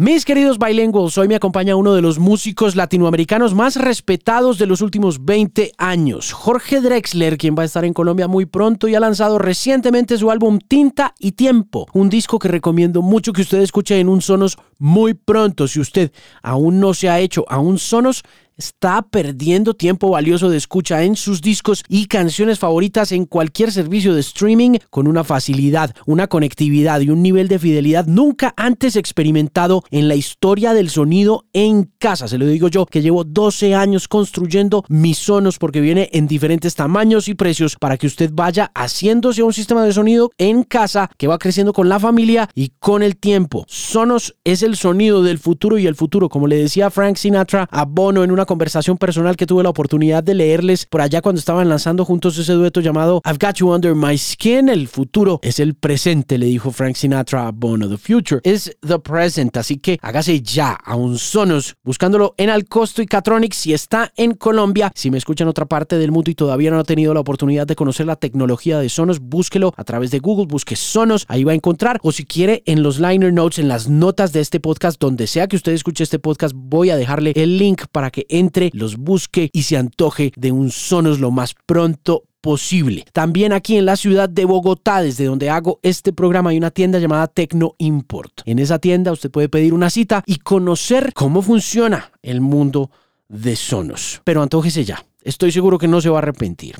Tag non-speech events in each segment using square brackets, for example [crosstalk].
Mis queridos bilinguals, hoy me acompaña uno de los músicos latinoamericanos más respetados de los últimos 20 años, Jorge Drexler, quien va a estar en Colombia muy pronto y ha lanzado recientemente su álbum Tinta y Tiempo, un disco que recomiendo mucho que usted escuche en un Sonos muy pronto. Si usted aún no se ha hecho a un Sonos, está perdiendo tiempo valioso de escucha en sus discos y canciones favoritas en cualquier servicio de streaming con una facilidad, una conectividad y un nivel de fidelidad nunca antes experimentado en la historia del sonido en casa. Se lo digo yo que llevo 12 años construyendo mis sonos porque viene en diferentes tamaños y precios para que usted vaya haciéndose un sistema de sonido en casa que va creciendo con la familia y con el tiempo. Sonos es el sonido del futuro y el futuro, como le decía Frank Sinatra a Bono en una conversación personal que tuve la oportunidad de leerles por allá cuando estaban lanzando juntos ese dueto llamado I've Got You Under My Skin. El futuro es el presente, le dijo Frank Sinatra Bono. The future is the present. Así que hágase ya a un Sonos buscándolo en Alcosto y Catronics si está en Colombia. Si me escuchan otra parte del mundo y todavía no ha tenido la oportunidad de conocer la tecnología de Sonos, búsquelo a través de Google, busque Sonos, ahí va a encontrar. O si quiere, en los liner notes, en las notas de este podcast, donde sea que usted escuche este podcast, voy a dejarle el link para que entre, los busque y se antoje de un Sonos lo más pronto posible. También aquí en la ciudad de Bogotá, desde donde hago este programa, hay una tienda llamada Tecno Import. En esa tienda usted puede pedir una cita y conocer cómo funciona el mundo de Sonos. Pero antójese ya. Estoy seguro que no se va a arrepentir.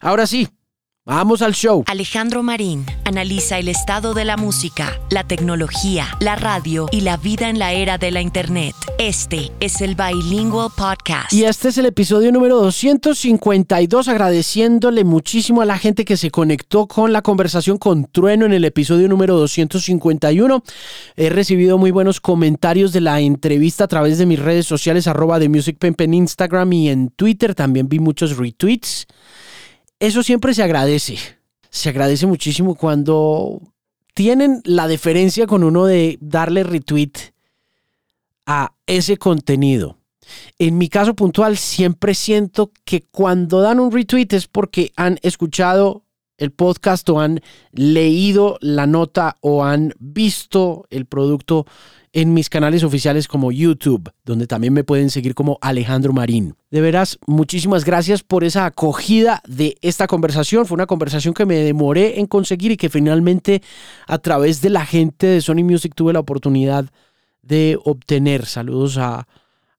Ahora sí, Vamos al show. Alejandro Marín analiza el estado de la música, la tecnología, la radio y la vida en la era de la Internet. Este es el Bilingual Podcast. Y este es el episodio número 252, agradeciéndole muchísimo a la gente que se conectó con la conversación con Trueno en el episodio número 251. He recibido muy buenos comentarios de la entrevista a través de mis redes sociales, arroba de Music en Instagram y en Twitter. También vi muchos retweets eso siempre se agradece. Se agradece muchísimo cuando tienen la deferencia con uno de darle retweet a ese contenido. En mi caso puntual, siempre siento que cuando dan un retweet es porque han escuchado el podcast o han leído la nota o han visto el producto en mis canales oficiales como YouTube, donde también me pueden seguir como Alejandro Marín. De veras, muchísimas gracias por esa acogida de esta conversación. Fue una conversación que me demoré en conseguir y que finalmente a través de la gente de Sony Music tuve la oportunidad de obtener. Saludos a,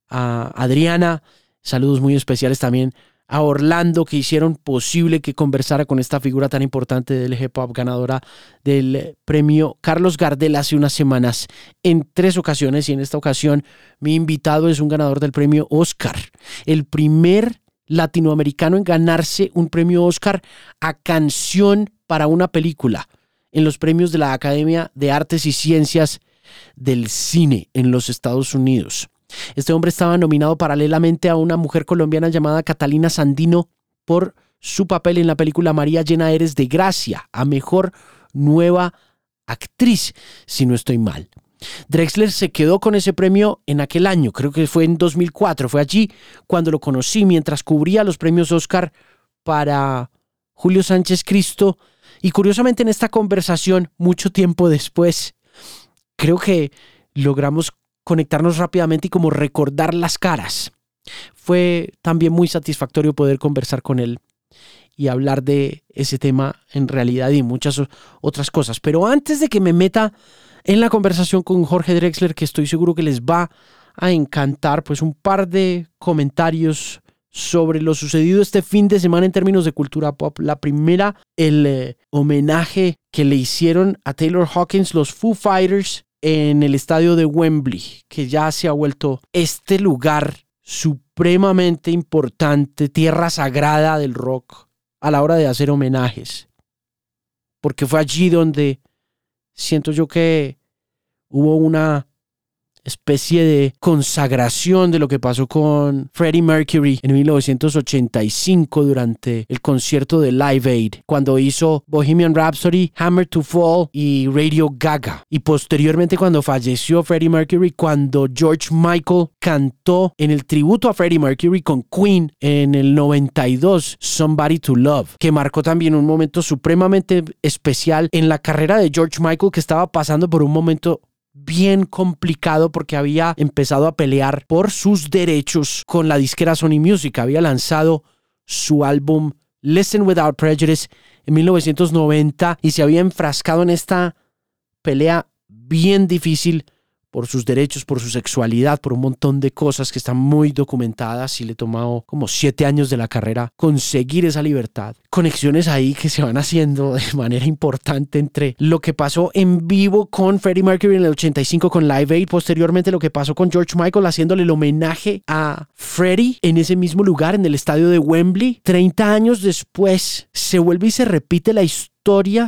a Adriana, saludos muy especiales también a Orlando que hicieron posible que conversara con esta figura tan importante del hip hop, ganadora del premio Carlos Gardel hace unas semanas en tres ocasiones y en esta ocasión mi invitado es un ganador del premio Oscar, el primer latinoamericano en ganarse un premio Oscar a canción para una película en los premios de la Academia de Artes y Ciencias del Cine en los Estados Unidos. Este hombre estaba nominado paralelamente a una mujer colombiana llamada Catalina Sandino por su papel en la película María llena eres de gracia, a mejor nueva actriz, si no estoy mal. Drexler se quedó con ese premio en aquel año, creo que fue en 2004, fue allí cuando lo conocí mientras cubría los premios Oscar para Julio Sánchez Cristo y curiosamente en esta conversación, mucho tiempo después, creo que logramos conectarnos rápidamente y como recordar las caras. Fue también muy satisfactorio poder conversar con él y hablar de ese tema en realidad y muchas otras cosas. Pero antes de que me meta en la conversación con Jorge Drexler, que estoy seguro que les va a encantar, pues un par de comentarios sobre lo sucedido este fin de semana en términos de cultura pop. La primera, el eh, homenaje que le hicieron a Taylor Hawkins, los Foo Fighters, en el estadio de Wembley, que ya se ha vuelto este lugar supremamente importante, tierra sagrada del rock a la hora de hacer homenajes. Porque fue allí donde siento yo que hubo una especie de consagración de lo que pasó con Freddie Mercury en 1985 durante el concierto de Live Aid, cuando hizo Bohemian Rhapsody, Hammer to Fall y Radio Gaga. Y posteriormente cuando falleció Freddie Mercury, cuando George Michael cantó en el tributo a Freddie Mercury con Queen en el 92, Somebody to Love, que marcó también un momento supremamente especial en la carrera de George Michael que estaba pasando por un momento bien complicado porque había empezado a pelear por sus derechos con la disquera Sony Music. Había lanzado su álbum Listen Without Prejudice en 1990 y se había enfrascado en esta pelea bien difícil por sus derechos, por su sexualidad, por un montón de cosas que están muy documentadas y le tomado como siete años de la carrera conseguir esa libertad. Conexiones ahí que se van haciendo de [laughs] manera importante entre lo que pasó en vivo con Freddie Mercury en el 85 con Live Aid, posteriormente lo que pasó con George Michael haciéndole el homenaje a Freddie en ese mismo lugar, en el estadio de Wembley. 30 años después se vuelve y se repite la historia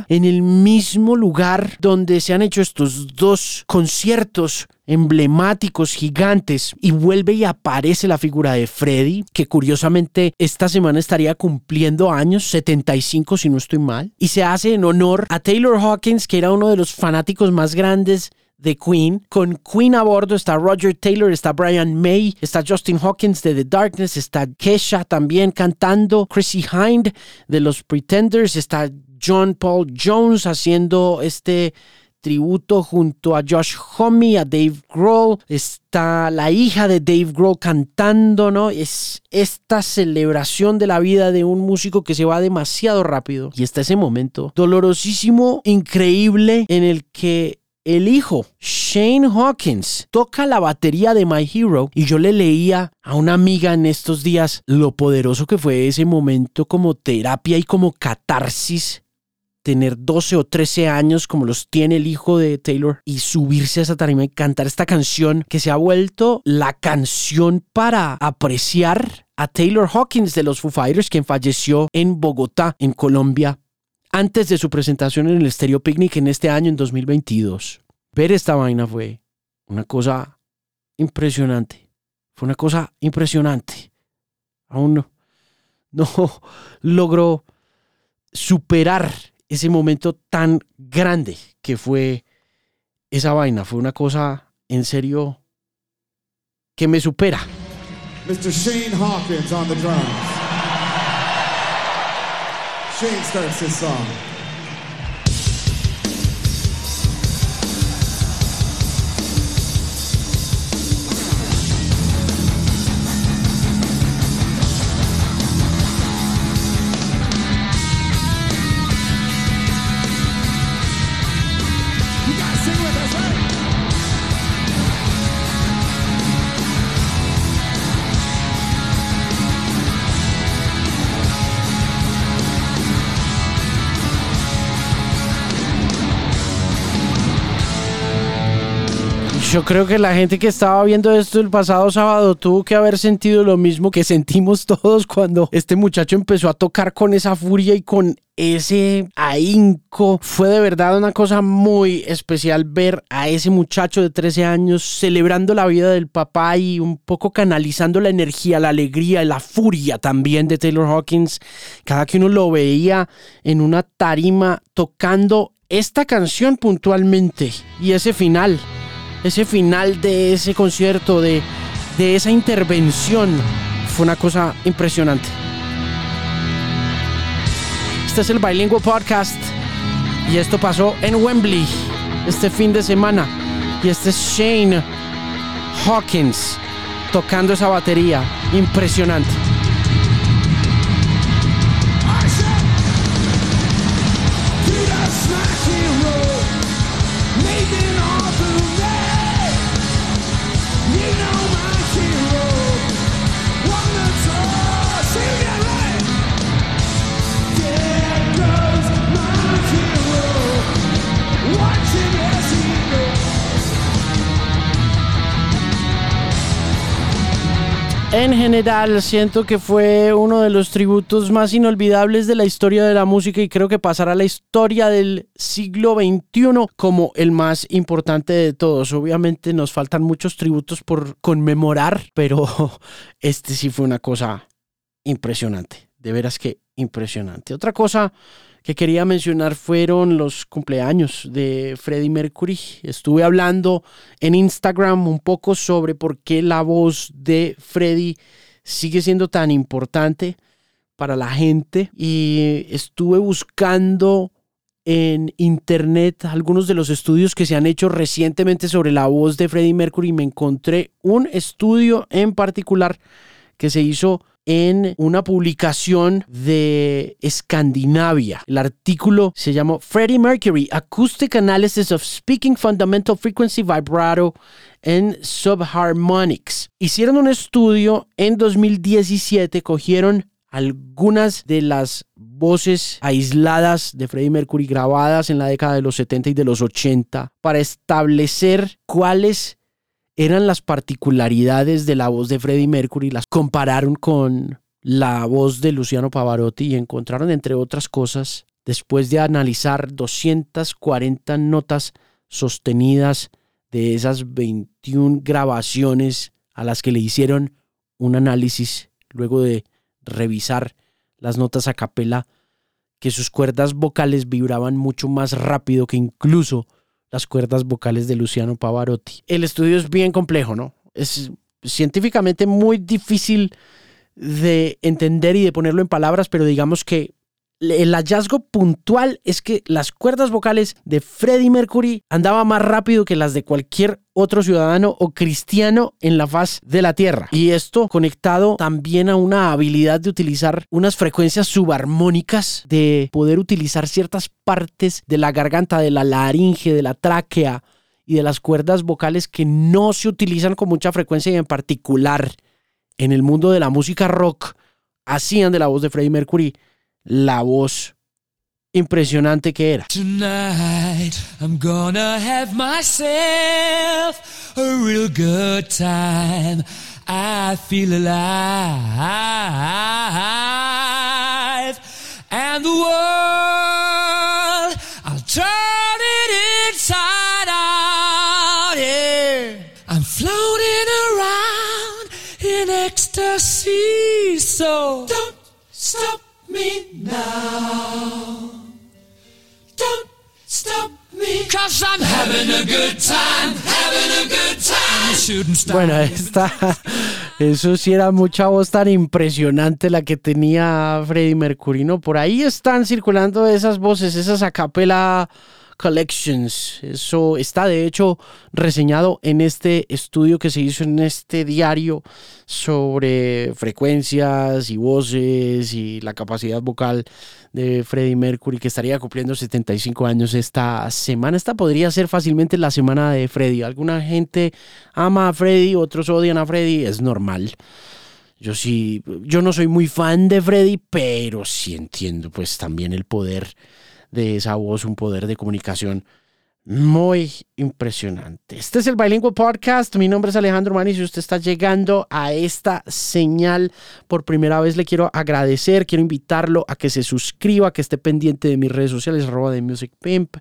en el mismo lugar donde se han hecho estos dos conciertos emblemáticos, gigantes, y vuelve y aparece la figura de Freddy, que curiosamente esta semana estaría cumpliendo años, 75 si no estoy mal, y se hace en honor a Taylor Hawkins, que era uno de los fanáticos más grandes de Queen. Con Queen a bordo está Roger Taylor, está Brian May, está Justin Hawkins de The Darkness, está Kesha también cantando, Chrissy Hind de los Pretenders, está John Paul Jones haciendo este tributo junto a Josh Homme, a Dave Grohl. Está la hija de Dave Grohl cantando, ¿no? Es esta celebración de la vida de un músico que se va demasiado rápido. Y está ese momento dolorosísimo, increíble, en el que el hijo, Shane Hawkins, toca la batería de My Hero y yo le leía a una amiga en estos días lo poderoso que fue ese momento como terapia y como catarsis tener 12 o 13 años como los tiene el hijo de Taylor y subirse a esa tarima y cantar esta canción que se ha vuelto la canción para apreciar a Taylor Hawkins de los Foo Fighters, quien falleció en Bogotá, en Colombia, antes de su presentación en el Stereo Picnic en este año, en 2022. Ver esta vaina fue una cosa impresionante. Fue una cosa impresionante. Aún no, no logró superar ese momento tan grande que fue esa vaina. Fue una cosa en serio que me supera. Mr. Shane Hawkins on the drums. Shane starts this song. Yo creo que la gente que estaba viendo esto el pasado sábado tuvo que haber sentido lo mismo que sentimos [laughs] todos cuando este muchacho empezó a tocar con esa furia y con ese ahínco. Fue de verdad una cosa muy especial ver a ese muchacho de 13 años celebrando la vida del papá y un poco canalizando la energía, la alegría la furia también de Taylor Hawkins. Cada que uno lo veía en una tarima tocando esta canción puntualmente y ese final ese final de ese concierto, de, esa intervención, fue una cosa impresionante. Este es el Bilingual Podcast y esto pasó en Wembley este fin de semana. Y este es Shane Hawkins tocando esa batería. Impresionante. En general, siento que fue uno de los tributos más inolvidables de la historia de la música y creo que pasará a la historia del siglo XXI como el más importante de todos. Obviamente nos faltan muchos tributos por conmemorar, pero [laughs] este sí fue una cosa impresionante. De veras que impresionante. Otra cosa que quería mencionar fueron los cumpleaños de Freddie Mercury. Estuve hablando en Instagram un poco sobre por qué la voz de Freddie sigue siendo tan importante para la gente y estuve buscando en internet algunos de los estudios que se han hecho recientemente sobre la voz de Freddie Mercury y me encontré un estudio en particular que se hizo en una publicación de Escandinavia. El artículo se llamó Freddie Mercury, Acoustic Analysis of Speaking Fundamental Frequency Vibrato and Subharmonics. Hicieron un estudio en 2017, cogieron algunas de las voces aisladas de Freddie Mercury grabadas en la década de los 70 y de los 80 para establecer cuáles eran las particularidades de la voz de Freddie Mercury, las compararon con la voz de Luciano Pavarotti y encontraron, entre otras cosas, después de analizar 240 notas sostenidas de esas 21 grabaciones a las que le hicieron un análisis luego de revisar las notas a capela, que sus cuerdas vocales vibraban mucho más rápido que incluso las cuerdas vocales de Luciano Pavarotti. El estudio es bien complejo, ¿no? Es científicamente muy difícil de entender y de ponerlo en palabras, pero digamos que el hallazgo puntual es que las cuerdas vocales de Freddie Mercury andaban más rápido que las de cualquier otro ciudadano o cristiano en la faz de la tierra. Y esto conectado también a una habilidad de utilizar unas frecuencias subarmónicas, de poder utilizar ciertas partes de la garganta, de la laringe, de la tráquea y de las cuerdas vocales que no se utilizan con mucha frecuencia y en particular en el mundo de la música rock hacían de la voz de Freddie Mercury la voz impresionante que era. Tonight I'm gonna have myself a real good time. I feel alive. And the world, I'll turn it inside out. Yeah. I'm floating around in ecstasy. So don't stop me now. Don't stop me, cause I'm having a good time, having a good time. Bueno, esta, eso sí era mucha voz tan impresionante la que tenía Freddie Mercury, ¿no? Por ahí están circulando esas voces, esas acapela Collections. Eso está de hecho reseñado en este estudio que se hizo en este diario sobre frecuencias y voces y la capacidad vocal de Freddie Mercury que estaría cumpliendo 75 años esta semana. Esta podría ser fácilmente la semana de Freddie. Alguna gente ama a Freddie, otros odian a Freddie, es normal. Yo sí, yo no soy muy fan de Freddie, pero sí entiendo pues también el poder de esa voz, un poder de comunicación muy impresionante. Este es el Bilingual Podcast. Mi nombre es Alejandro Mani. Si usted está llegando a esta señal por primera vez, le quiero agradecer. Quiero invitarlo a que se suscriba, a que esté pendiente de mis redes sociales, arroba de Music Pimp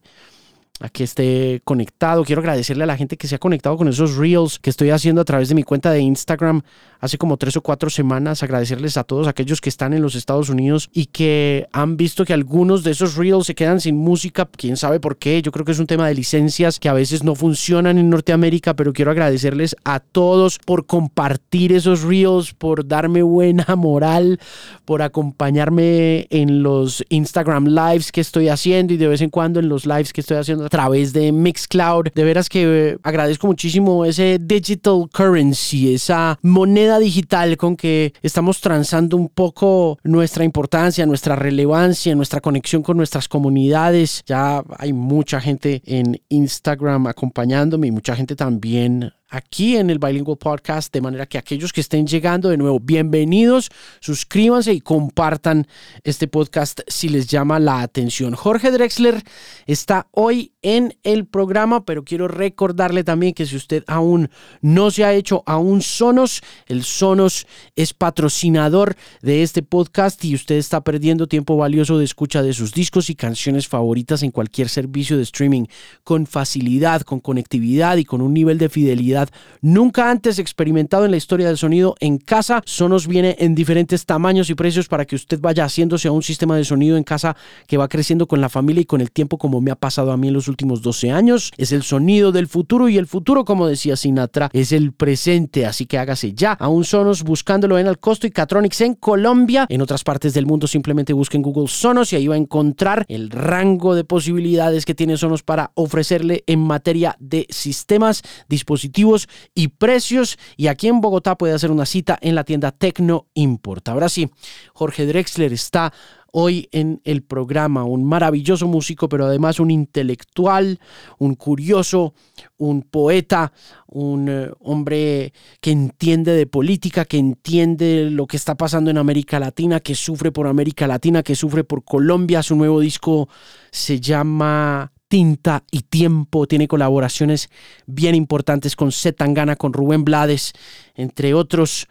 a que esté conectado. Quiero agradecerle a la gente que se ha conectado con esos reels que estoy haciendo a través de mi cuenta de Instagram hace como tres o cuatro semanas. Agradecerles a todos aquellos que están en los Estados Unidos y que han visto que algunos de esos reels se quedan sin música. Quién sabe por qué. Yo creo que es un tema de licencias que a veces no funcionan en Norteamérica, pero quiero agradecerles a todos por compartir esos reels, por darme buena [laughs] moral, por acompañarme en los Instagram lives que estoy haciendo y de vez en cuando en los lives que estoy haciendo través de Mixcloud. De veras que eh, agradezco muchísimo ese digital currency, esa moneda digital con que estamos transando un poco nuestra importancia, nuestra relevancia, nuestra conexión con nuestras comunidades. Ya hay mucha gente en Instagram acompañándome y mucha gente también aquí en el Bilingual Podcast, de manera que aquellos que estén llegando de nuevo, bienvenidos, suscríbanse y compartan este podcast si les llama la atención. Jorge Drexler está hoy en el programa, pero quiero recordarle también que si usted aún no se ha hecho aún Sonos, el Sonos es patrocinador de este podcast y usted está perdiendo tiempo valioso de escucha de sus discos y canciones favoritas en cualquier servicio de streaming con facilidad, con conectividad y con un nivel de fidelidad nunca antes experimentado en la historia del sonido en casa. Sonos viene en diferentes tamaños y precios para que usted vaya haciéndose a un sistema de sonido en casa que va creciendo con la familia y con el tiempo como me ha pasado a mí en los últimos 12 años. Es el sonido del futuro y el futuro, como decía Sinatra, es el presente. Así que hágase ya a un Sonos buscándolo en el costo y Catronics en Colombia. En otras partes del mundo simplemente busquen Google Sonos y ahí va a encontrar el rango de posibilidades que tiene Sonos para ofrecerle en materia de sistemas, dispositivos y precios. Y aquí en Bogotá puede hacer una cita en la tienda Tecno Import. Ahora sí, Jorge Drexler está hoy en el programa, un maravilloso músico, pero además un intelectual, un curioso, un poeta, un eh, hombre que entiende de política, que entiende lo que está pasando en América Latina, que sufre por América Latina, que sufre por Colombia. Su nuevo disco se llama Tinta y Tiempo. Tiene colaboraciones bien importantes con Zetangana, con Rubén Blades, entre otros.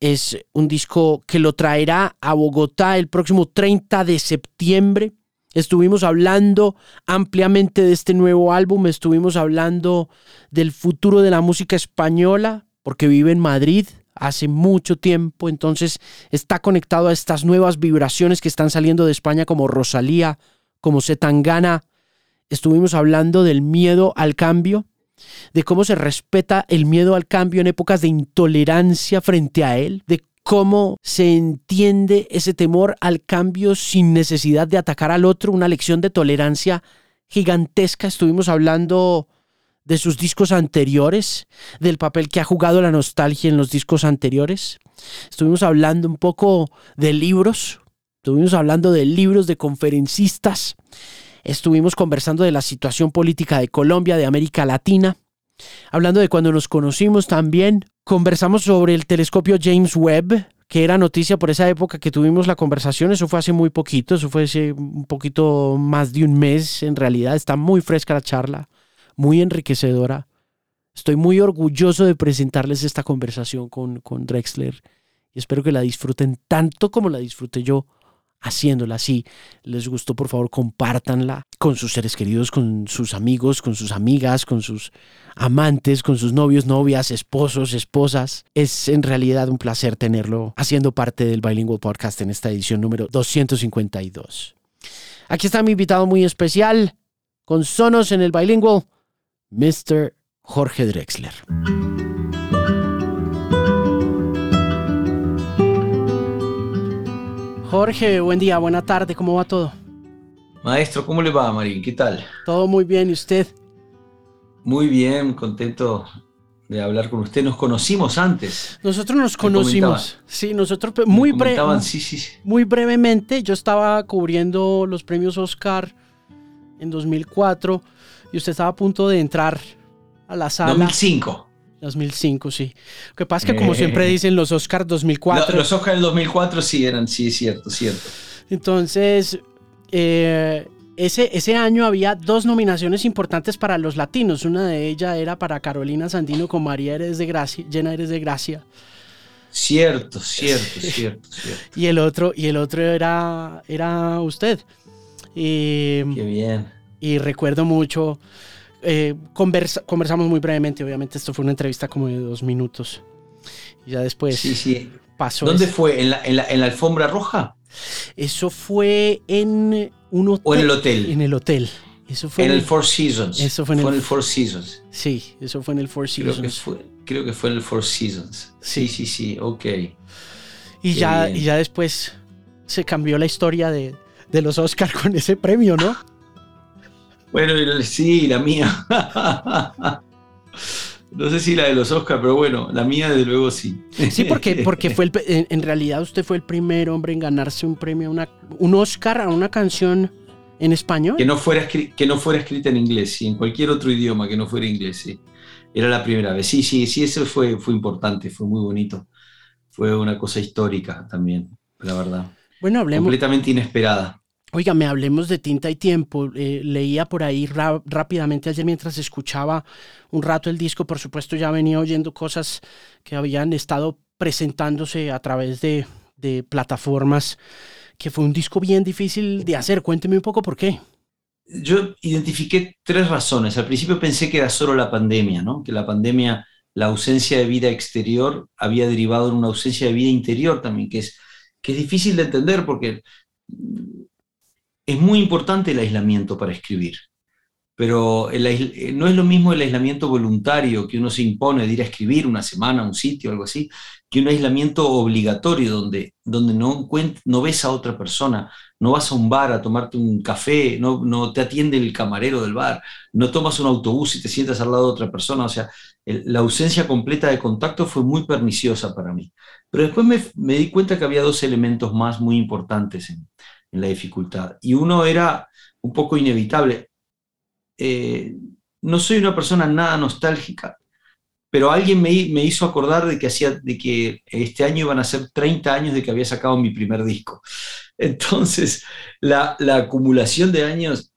Es un disco que lo traerá a Bogotá el próximo 30 de septiembre. Estuvimos hablando ampliamente de este nuevo álbum, estuvimos hablando del futuro de la música española, porque vive en Madrid hace mucho tiempo, entonces está conectado a estas nuevas vibraciones que están saliendo de España como Rosalía, como Zetangana. Estuvimos hablando del miedo al cambio, de cómo se respeta el miedo al cambio en épocas de intolerancia frente a él, de cómo se entiende ese temor al cambio sin necesidad de atacar al otro, una lección de tolerancia gigantesca. Estuvimos hablando de sus discos anteriores, del papel que ha jugado la nostalgia en los discos anteriores. Estuvimos hablando un poco de libros, estuvimos hablando de libros de conferencistas, Estuvimos conversando de la situación política de Colombia, de América Latina, hablando de cuando nos conocimos también. Conversamos sobre el telescopio James Webb, que era noticia por esa época que tuvimos la conversación. Eso fue hace muy poquito, eso fue hace un poquito más de un mes. En realidad está muy fresca la charla, muy enriquecedora. Estoy muy orgulloso de presentarles esta conversación con, con Drexler y espero que la disfruten tanto como la disfruté yo haciéndola. Si les gustó, por favor, compártanla con sus seres queridos, con sus amigos, con sus amigas, con sus amantes, con sus novios, novias, esposos, esposas. Es en realidad un placer tenerlo haciendo parte del Bilingual Podcast en esta edición número 252. Aquí está mi invitado muy especial, con sonos en el Bilingual, Mr. Jorge Drexler. Jorge, buen día, buena tarde, ¿cómo va todo? Maestro, ¿cómo le va, Marín? ¿Qué tal? Todo muy bien, ¿y usted? Muy bien, contento de hablar con usted. Nos conocimos antes. Nosotros nos conocimos. Sí, nosotros muy, sí, sí, muy brevemente. Yo estaba cubriendo los premios Oscar en 2004 y usted estaba a punto de entrar a la sala. 2005. 2005, sí. Lo que pasa es que, como siempre eh. dicen, los Oscars 2004. los Oscars del 2004 sí eran, sí, es cierto, cierto. Entonces, eh, ese, ese año había dos nominaciones importantes para los latinos. Una de ellas era para Carolina Sandino con María Eres de Gracia, Llena Eres de Gracia. Cierto, cierto, cierto, cierto. [laughs] Y el otro, y el otro era, era usted. Y, Qué bien. Y recuerdo mucho eh, conversamos muy brevemente, obviamente esto fue una entrevista como de dos minutos. Y ya después sí, sí. pasó. ¿Dónde fue? ¿En la, ¿En, la, ¿En la, alfombra roja? Eso fue en un hotel. ¿O en el hotel? En el hotel. Eso fue en, el Four Seasons. Eso fue en, el, Four Seasons. Sí, eso fue en el Four Seasons. Creo que fue, creo que fue en el Four Seasons. Sí, sí, sí, ok. Y ya, y ya después se cambió la historia de, de los Oscars con ese premio, ¿no? [laughs] Bueno, sí, la mía. No sé si la de los Oscars, pero bueno, la mía desde luego sí. Sí, porque, porque fue en, realidad usted fue el primer hombre en ganarse un premio, una, un Oscar a una canción en español. Que no, fuera que no fuera escrita en inglés, sí, en cualquier otro idioma que no fuera inglés, sí. Era la primera vez. Sí, sí, sí, eso fue, fue importante, fue muy bonito. Fue una cosa histórica también, la verdad. Bueno, hablemos. Completamente inesperada. Oiga, me hablemos de tinta y tiempo. Eh, leía por ahí rápidamente ayer mientras escuchaba un rato el disco. Por supuesto, ya venía oyendo cosas que habían estado presentándose a través de, de plataformas, que fue un disco bien difícil de hacer. Cuénteme un poco por qué. Yo identifiqué tres razones. Al principio pensé que era solo la pandemia, ¿no? que la pandemia la ausencia de vida exterior había derivado en una ausencia de vida interior también, que es, que es difícil de entender porque es muy importante el aislamiento para escribir pero no es lo mismo el aislamiento voluntario que uno se impone de ir a escribir una semana, un sitio, algo así, que un aislamiento obligatorio donde, donde no, no ves a otra persona, no vas a un bar a tomarte un café, no, no te atiende el camarero del bar, no tomas un autobús y te sientas al lado de otra persona, o sea, la ausencia completa de contacto fue muy perniciosa para mí. Pero después me, me di cuenta que había dos elementos más muy importantes en, en la dificultad, y uno era un poco inevitable eh, no soy una persona nada nostálgica, pero alguien me, hizo acordar de que, hacía, de que este año iban a ser 30 años de que había sacado mi primer disco. [laughs] Entonces, la, acumulación de años,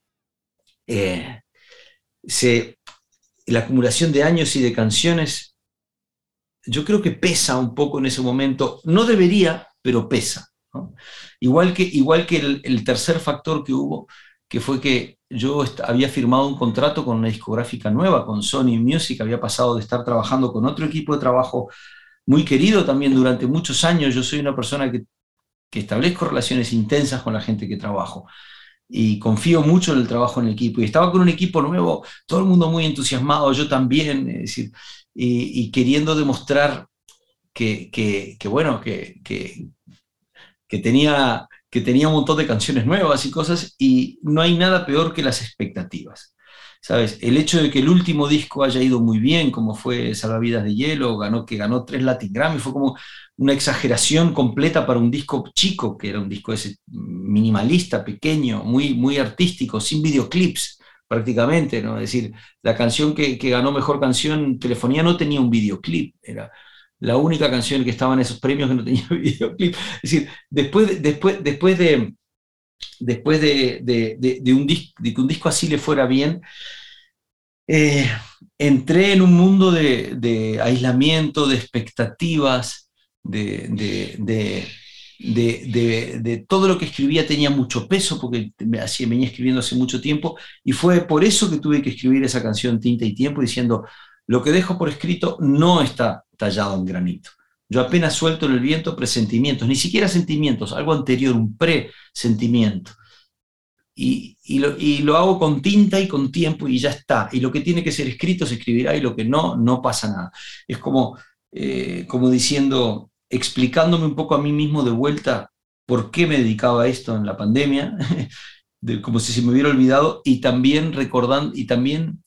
eh, la acumulación de años y de canciones, yo creo que pesa un poco en ese momento. No debería, pero pesa. Igual que, igual que el tercer factor que hubo, que fue que yo había firmado un contrato con una discográfica nueva, con Sony Music, había pasado de estar trabajando con otro equipo de trabajo muy querido también durante muchos años. Yo soy una persona que, que establezco relaciones intensas con la gente que trabajo y confío mucho en el trabajo en el equipo. Y estaba con un equipo nuevo, todo el mundo muy entusiasmado, yo también, es decir, y, queriendo demostrar que, que, que bueno, que, que tenía que tenía un montón de canciones nuevas y cosas, y no hay nada peor que las expectativas. ¿Sabes? El hecho de que el último disco haya ido muy bien, como fue Salvavidas de Hielo, ganó, que ganó tres Latin Grammy, fue como una exageración completa para un disco chico, que era un disco ese minimalista, pequeño, muy, muy artístico, sin videoclips prácticamente, ¿no? Es decir, la canción que, que ganó Mejor Canción, Telefonía, no tenía un videoclip, era la única canción que estaba en esos premios que no tenía [laughs] videoclip. Es decir, después de, después, después de, después de, un que un disco así le fuera bien, eh, entré en un mundo de, aislamiento, de expectativas, de, todo lo que escribía tenía mucho peso porque me venía escribiendo hace mucho tiempo y fue por eso que tuve que escribir esa canción Tinta y Tiempo diciendo, lo que dejo por escrito no está tallado en granito. Yo apenas suelto en el viento presentimientos, ni siquiera sentimientos, algo anterior, un presentimiento. Y, y, lo, y lo hago con tinta y con tiempo y ya está. Y lo que tiene que ser escrito se escribirá y lo que no, no pasa nada. Es como, eh, como diciendo, explicándome un poco a mí mismo de vuelta por qué me dedicaba a esto en la pandemia, [laughs] como si se me hubiera olvidado, y también recordando, y también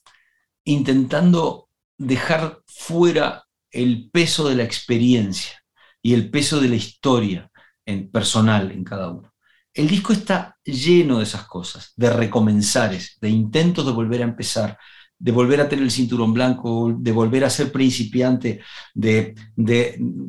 intentando dejar fuera el peso de la experiencia y el peso de la historia en, personal en cada uno. El disco está lleno de esas cosas, de recomenzares, de intentos de volver a empezar, de volver a tener el cinturón blanco, de volver a ser principiante, de,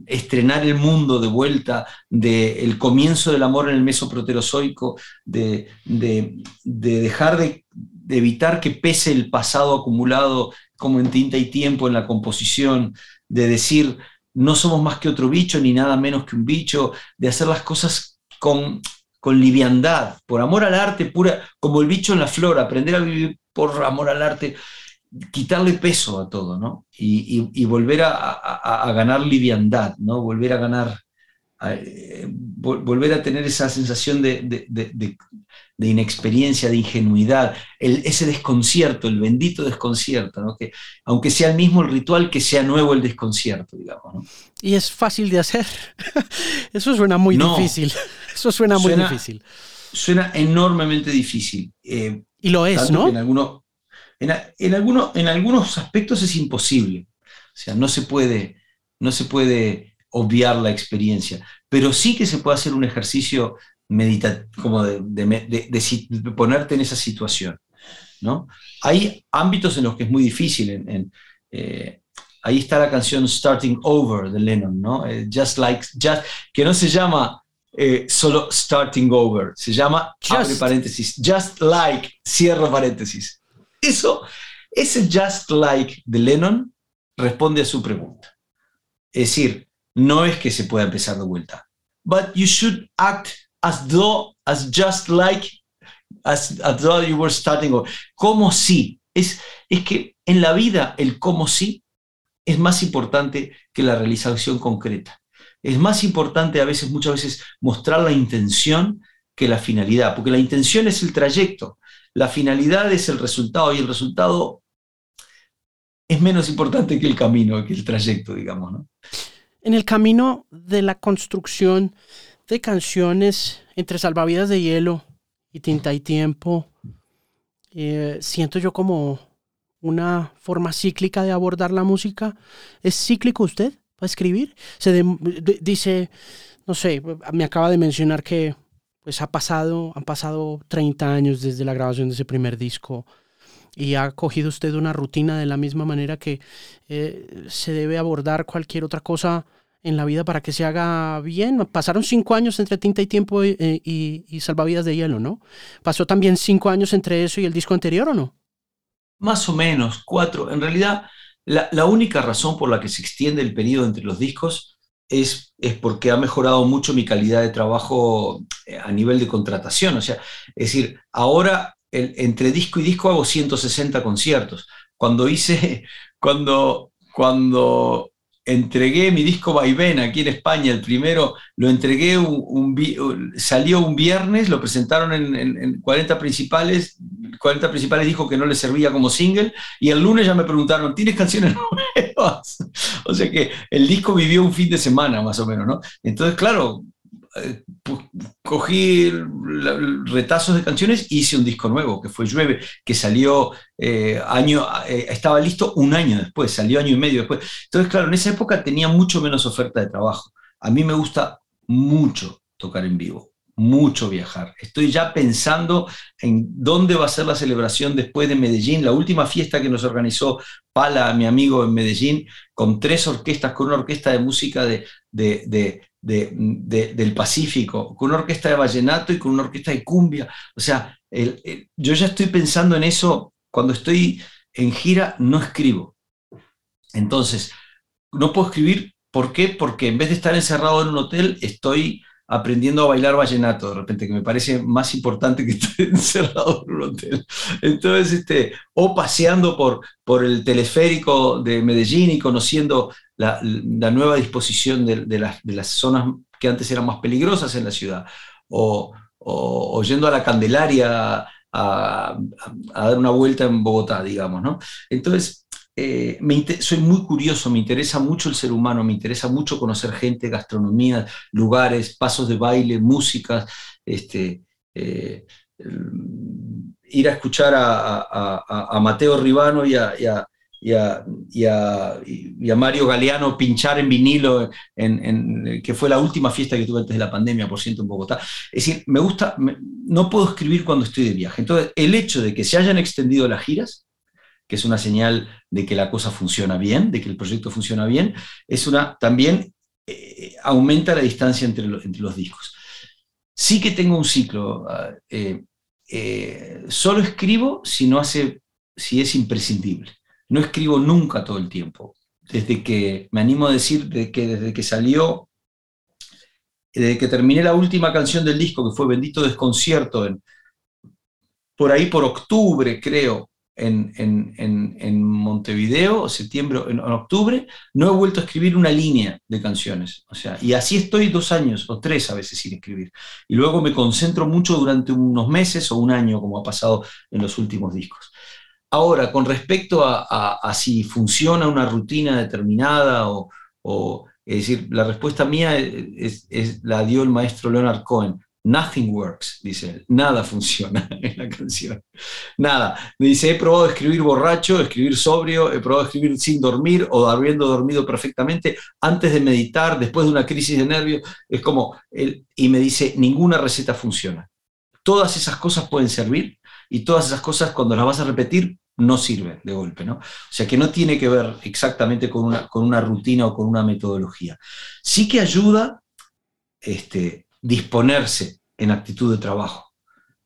estrenar el mundo de vuelta, de el comienzo del amor en el mesoproterozoico, de, de, dejar de, evitar que pese el pasado acumulado como en tinta y tiempo en la composición, de decir, no somos más que otro bicho, ni nada menos que un bicho, de hacer las cosas con, con liviandad, por amor al arte, pura, como el bicho en la flor, aprender a vivir por amor al arte, quitarle peso a todo, ¿no? Y, volver a, ganar liviandad, ¿no? Volver a ganar, eh, volver a tener esa sensación de, de inexperiencia, de ingenuidad, ese desconcierto, el bendito desconcierto, ¿no? que aunque sea el mismo el ritual, que sea nuevo el desconcierto, digamos. Y es fácil de hacer. [laughs] Eso suena muy difícil. [laughs] Eso suena muy difícil. Suena enormemente difícil. Eh, y lo es, ¿no? En, alguno, en, en, en algunos aspectos es imposible. O sea, no se puede, no se puede obviar la experiencia, pero sí que se puede hacer un ejercicio medita como de, ponerte en esa situación. ¿no? Hay ámbitos en los que es muy difícil. En, eh, ahí está la canción Starting Over de Lennon, ¿no? Eh, just Like, just, que no se llama eh, solo Starting Over, se llama, abre paréntesis, Just Like, cierro paréntesis. Eso, ese Just Like de Lennon responde a su pregunta. Es decir, no es que se pueda empezar de vuelta, but you should act as though, as just like, as, though you were starting. Como si. Es, es que en la vida el como si es más importante que la realización concreta. Es más importante a veces, muchas veces, mostrar la intención que la finalidad, porque la intención es el trayecto, la finalidad es el resultado y el resultado es menos importante que el camino, que el trayecto, digamos. ¿no? En el camino de la construcción de canciones entre Salvavidas de Hielo y Tinta y Tiempo, eh, siento yo como una forma cíclica de abordar la música. ¿Es cíclico usted para escribir? Se dice, no sé, me acaba de mencionar que pues ha pasado, han pasado 30 años desde la grabación de ese primer disco y ha cogido usted una rutina de la misma manera que eh, se debe abordar cualquier otra cosa en la vida para que se haga bien. Pasaron cinco años entre Tinta y Tiempo y, y, Salvavidas de Hielo, ¿no? ¿Pasó también cinco años entre eso y el disco anterior o no? Más o menos, cuatro. En realidad, la, la única razón por la que se extiende el periodo entre los discos es, es, porque ha mejorado mucho mi calidad de trabajo eh, a nivel de contratación. O sea, es decir, ahora el, entre disco y disco hago 160 conciertos. Cuando hice, [laughs] cuando, cuando entregué mi disco Vaivén aquí en España, el primero, lo entregué, un, salió un viernes, lo presentaron en, 40 principales, 40 principales dijo que no le servía como single, y el lunes ya me preguntaron, ¿tienes canciones [laughs] nuevas? o sea que el disco vivió un fin de semana más o menos, ¿no? Entonces, claro, eh, cogí retazos de canciones y hice un disco nuevo, que fue Llueve, que salió eh, año, eh, estaba listo un año después, salió año y medio después. Entonces, claro, en esa época tenía mucho menos oferta de trabajo. A mí me gusta mucho tocar en vivo, mucho viajar. Estoy ya pensando en dónde va a ser la celebración después de Medellín, la última fiesta que nos organizó Pala, mi amigo en Medellín, con tres orquestas, con una orquesta de música de, de del Pacífico, con una orquesta de vallenato y con una orquesta de cumbia. O sea, yo ya estoy pensando en eso, cuando estoy en gira no escribo. Entonces, no puedo escribir, ¿por qué? Porque en vez de estar encerrado en un hotel, estoy aprendiendo a bailar vallenato, de repente, que me parece más importante que [laughs] estar encerrado en un hotel. Entonces, este, o paseando por, por el teleférico de Medellín y conociendo la, nueva disposición de, las, zonas que antes eran más peligrosas en la ciudad, o, yendo a la Candelaria a, dar una vuelta en Bogotá, digamos, ¿no? Entonces, eh, soy muy curioso, me interesa mucho el ser humano, me interesa mucho conocer gente, gastronomía, lugares, pasos de baile, músicas, este, eh, ir a escuchar a, Mateo Ribano y a, y a, y a, Mario Galeano pinchar en vinilo, en, que fue la última fiesta que tuve antes de la pandemia, por ciento, en Bogotá. Es decir, me gusta, no puedo escribir cuando estoy de viaje. Entonces, el hecho de que se hayan extendido las giras, que es una señal de que la cosa funciona bien, de que el proyecto funciona bien, es una, también eh, aumenta la distancia entre, los discos. Sí que tengo un ciclo. Ah, eh, eh, solo escribo si no hace, si es imprescindible no escribo nunca todo el tiempo. Desde que, me animo a decir, de que desde que salió, desde que terminé la última canción del disco, que fue Bendito Desconcierto, en, por ahí por octubre, creo, en, en, Montevideo, septiembre, en, octubre, no he vuelto a escribir una línea de canciones. O sea, y así estoy dos años o tres a veces sin escribir. Y luego me concentro mucho durante unos meses o un año, como ha pasado en los últimos discos. Ahora, con respecto a, si funciona una rutina determinada o, es decir, la respuesta mía es, la dio el maestro Leonard Cohen. Nothing works, dice él. Nada funciona [laughs] en la canción. Nada. Dice, he probado escribir borracho, escribir sobrio, he probado escribir sin dormir o habiendo dormido perfectamente, antes de meditar, después de una crisis de nervios. Es como, él, y me dice, ninguna receta funciona. Todas esas cosas pueden servir, y todas esas cosas cuando las vas a repetir no sirven de golpe, ¿no? O sea que no tiene que ver exactamente con una, con una rutina o con una metodología. Sí que ayuda este, disponerse en actitud de trabajo.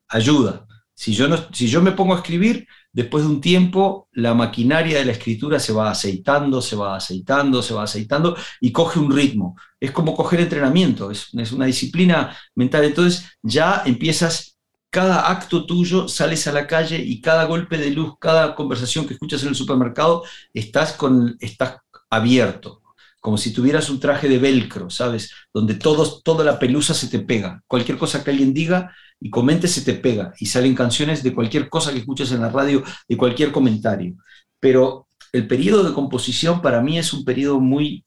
Ayuda. Si yo, no, si yo me pongo a escribir, después de un tiempo la maquinaria de la escritura se va aceitando, se va aceitando, se va aceitando y coge un ritmo. Es como coger entrenamiento, es, es una disciplina mental. Entonces ya empiezas cada acto tuyo sales a la calle y cada golpe de luz, cada conversación que escuchas en el supermercado, estás, con, estás abierto, como si tuvieras un traje de velcro, ¿sabes? Donde todo, toda la pelusa se te pega. Cualquier cosa que alguien diga y comente se te pega. Y salen canciones de cualquier cosa que escuches en la radio, de cualquier comentario. Pero el periodo de composición para mí es un periodo muy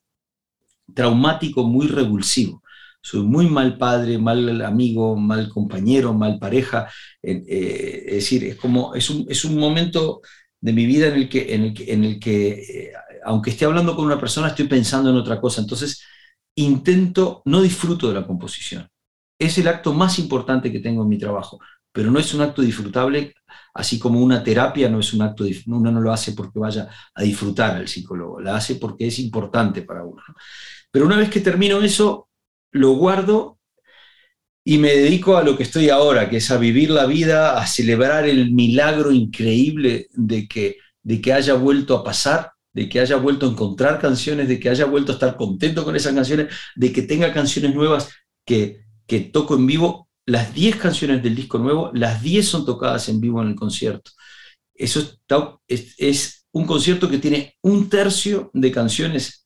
traumático, muy revulsivo. Soy muy mal padre, mal amigo, mal compañero, mal pareja. Eh, eh, es decir, es como, es un, es un momento de mi vida en el que, en el que, en el que eh, aunque esté hablando con una persona, estoy pensando en otra cosa. Entonces, intento, no disfruto de la composición. Es el acto más importante que tengo en mi trabajo, pero no es un acto disfrutable, así como una terapia no es un acto, uno no lo hace porque vaya a disfrutar al psicólogo, la hace porque es importante para uno. Pero una vez que termino eso, lo guardo y me dedico a lo que estoy ahora, que es a vivir la vida, a celebrar el milagro increíble de que, de que haya vuelto a pasar de que haya vuelto a encontrar canciones, de que haya vuelto a estar contento con esas canciones, de que tenga canciones nuevas que, que toco en vivo. Las 10 canciones del disco nuevo, las 10 son tocadas en vivo en el concierto. Eso es, un concierto que tiene un tercio de canciones,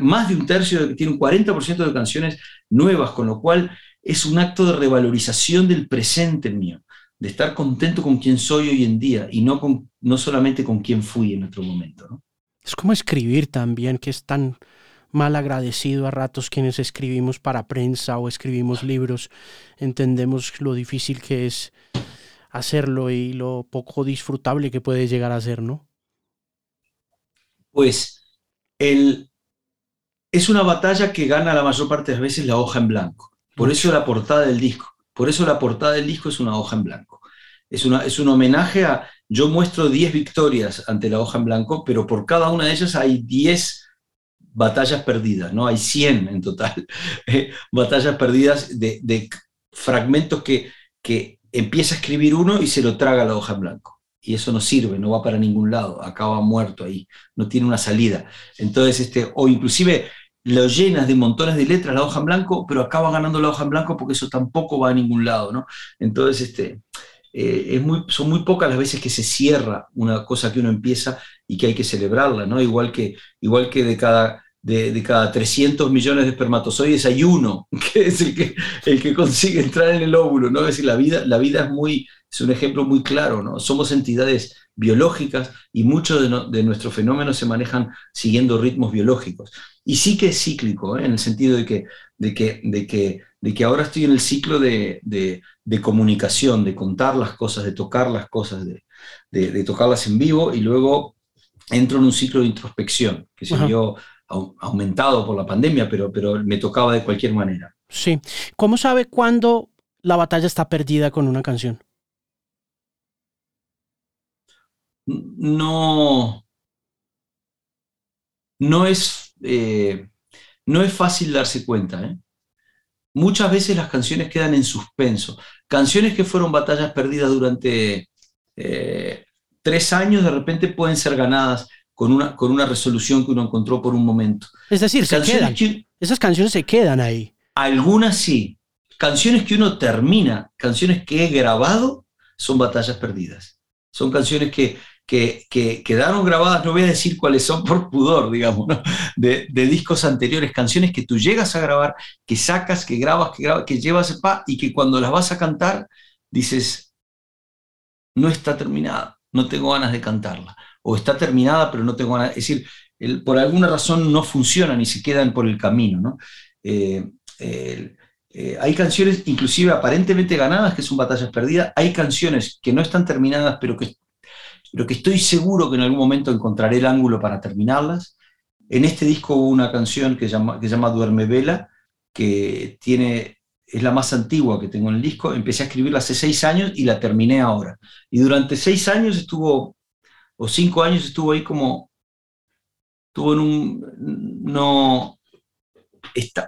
más de un tercio, tiene un 40% de canciones nuevas, con lo cual es un acto de revalorización del presente mío, de estar contento con quien soy hoy en día y no, con, no solamente con quien fui en otro momento. ¿no? Es como escribir también, que es tan mal agradecido a ratos quienes escribimos para prensa o escribimos libros. Entendemos lo difícil que es hacerlo y lo poco disfrutable que puede llegar a ser, ¿no? Pues el, es una batalla que gana la mayor parte de las veces la hoja en blanco. Por eso la portada del disco. Por eso la portada del disco es una hoja en blanco. Es, una, es un homenaje a, yo muestro 10 victorias ante la hoja en blanco, pero por cada una de ellas hay 10 batallas perdidas, ¿no? Hay 100 en total, [laughs] eh, batallas perdidas de, fragmentos que, que empieza a escribir uno y se lo traga la hoja en blanco. Y eso no sirve, no va para ningún lado, acaba muerto ahí, no tiene una salida. Entonces, este, o inclusive lo llenas de montones de letras la hoja en blanco, pero acaba ganando la hoja en blanco porque eso tampoco va a ningún lado, ¿no? Entonces, este, eh, es muy, son muy pocas las veces que se cierra una cosa que uno empieza y que hay que celebrarla, ¿no? Igual que, igual que de cada, de, cada 300 millones de espermatozoides hay uno, [laughs] que es el que, el que consigue entrar en el óvulo, ¿no? Es decir, la vida, la vida es, muy, es un ejemplo muy claro, ¿no? Somos entidades biológicas y muchos de, nuestros fenómenos se manejan siguiendo ritmos biológicos. Y sí que es cíclico, ¿eh? en el sentido de que, de que, de que de que ahora estoy en el ciclo de, comunicación, de contar las cosas, de tocar las cosas, de, tocarlas en vivo y luego entro en un ciclo de introspección que se vio aumentado por la pandemia, pero, pero me tocaba de cualquier manera. Sí. ¿Cómo sabe cuándo la batalla está perdida con una canción? No. No es, eh, no es fácil darse cuenta. ¿eh? Muchas veces las canciones quedan en suspenso. Canciones que fueron batallas perdidas durante eh, tres años, de repente pueden ser ganadas con una, con una resolución que uno encontró por un momento. Es decir, se quedan. esas canciones se quedan ahí. Algunas sí. Canciones que uno termina, canciones que he grabado, son batallas perdidas. Son canciones que, que, quedaron grabadas, no voy a decir cuáles son por pudor, digamos, de, discos anteriores, canciones que tú llegas a grabar, que sacas, que grabas, que, grabas, que llevas pa, y que cuando las vas a cantar dices, no está terminada, no tengo ganas de cantarla, o está terminada pero no tengo ganas, es decir, por alguna razón no funcionan y se quedan por el camino. ¿no? Eh, eh, hay canciones inclusive aparentemente ganadas que son batallas perdidas, hay canciones que no están terminadas pero que pero que estoy seguro que en algún momento encontraré el ángulo para terminarlas. En este disco hubo una canción que, llama, que se llama Duerme Vela, que tiene, es la más antigua que tengo en el disco. Empecé a escribirla hace seis años y la terminé ahora. Y durante seis años estuvo, o cinco años estuvo ahí como, estuvo en un, no,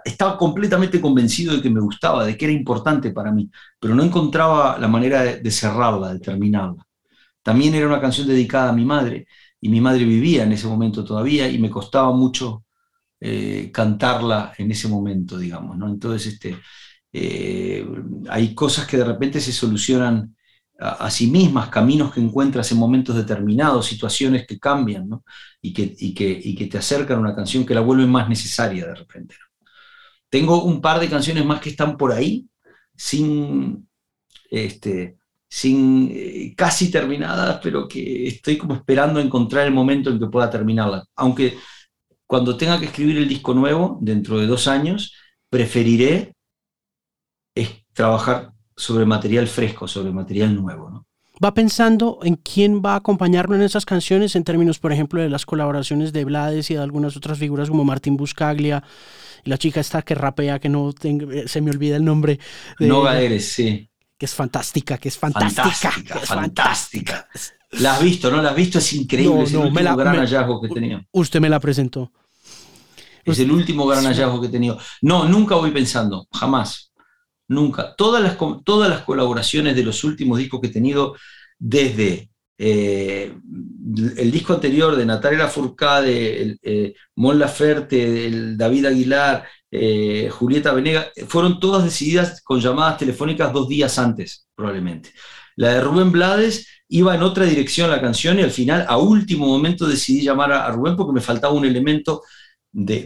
estaba completamente convencido de que me gustaba, de que era importante para mí, pero no encontraba la manera de cerrarla, de terminarla. También era una canción dedicada a mi madre, y mi madre vivía en ese momento todavía, y me costaba mucho eh, cantarla en ese momento, digamos. Entonces, este, eh, hay cosas que de repente se solucionan a, sí mismas, caminos que encuentras en momentos determinados, situaciones que cambian y, que, te acercan a una canción que la vuelven más necesaria de repente. Tengo un par de canciones más que están por ahí, sin, este, sin eh, casi terminadas, pero que estoy como esperando encontrar el momento en que pueda terminarla. Aunque cuando tenga que escribir el disco nuevo, dentro de dos años, preferiré trabajar sobre material fresco, sobre material nuevo. ¿no? ¿Va pensando en quién va a acompañarlo en esas canciones en términos, por ejemplo, de las colaboraciones de Blades y de algunas otras figuras como Martín Buscaglia y la chica esta que rapea, que no eh, se me olvida el nombre? De, Noga Eres, sí. Que es fantástica, que es fantástica. Fantástica, fantástica. La has visto, ¿no? La has visto, es increíble. es el último gran hallazgo que he tenido. Usted me la presentó. Es el último gran hallazgo que he tenido. No, nunca voy pensando, jamás nunca. Todas las, todas las colaboraciones de los últimos discos que he tenido, desde eh, el disco anterior de Natalia Lafourcade, eh, Mon Laferte, David Aguilar, eh, Julieta Venega, fueron todas decididas con llamadas telefónicas dos días antes, probablemente. La de Rubén Blades iba en otra dirección la canción y al final, a último momento, decidí llamar a Rubén porque me faltaba un elemento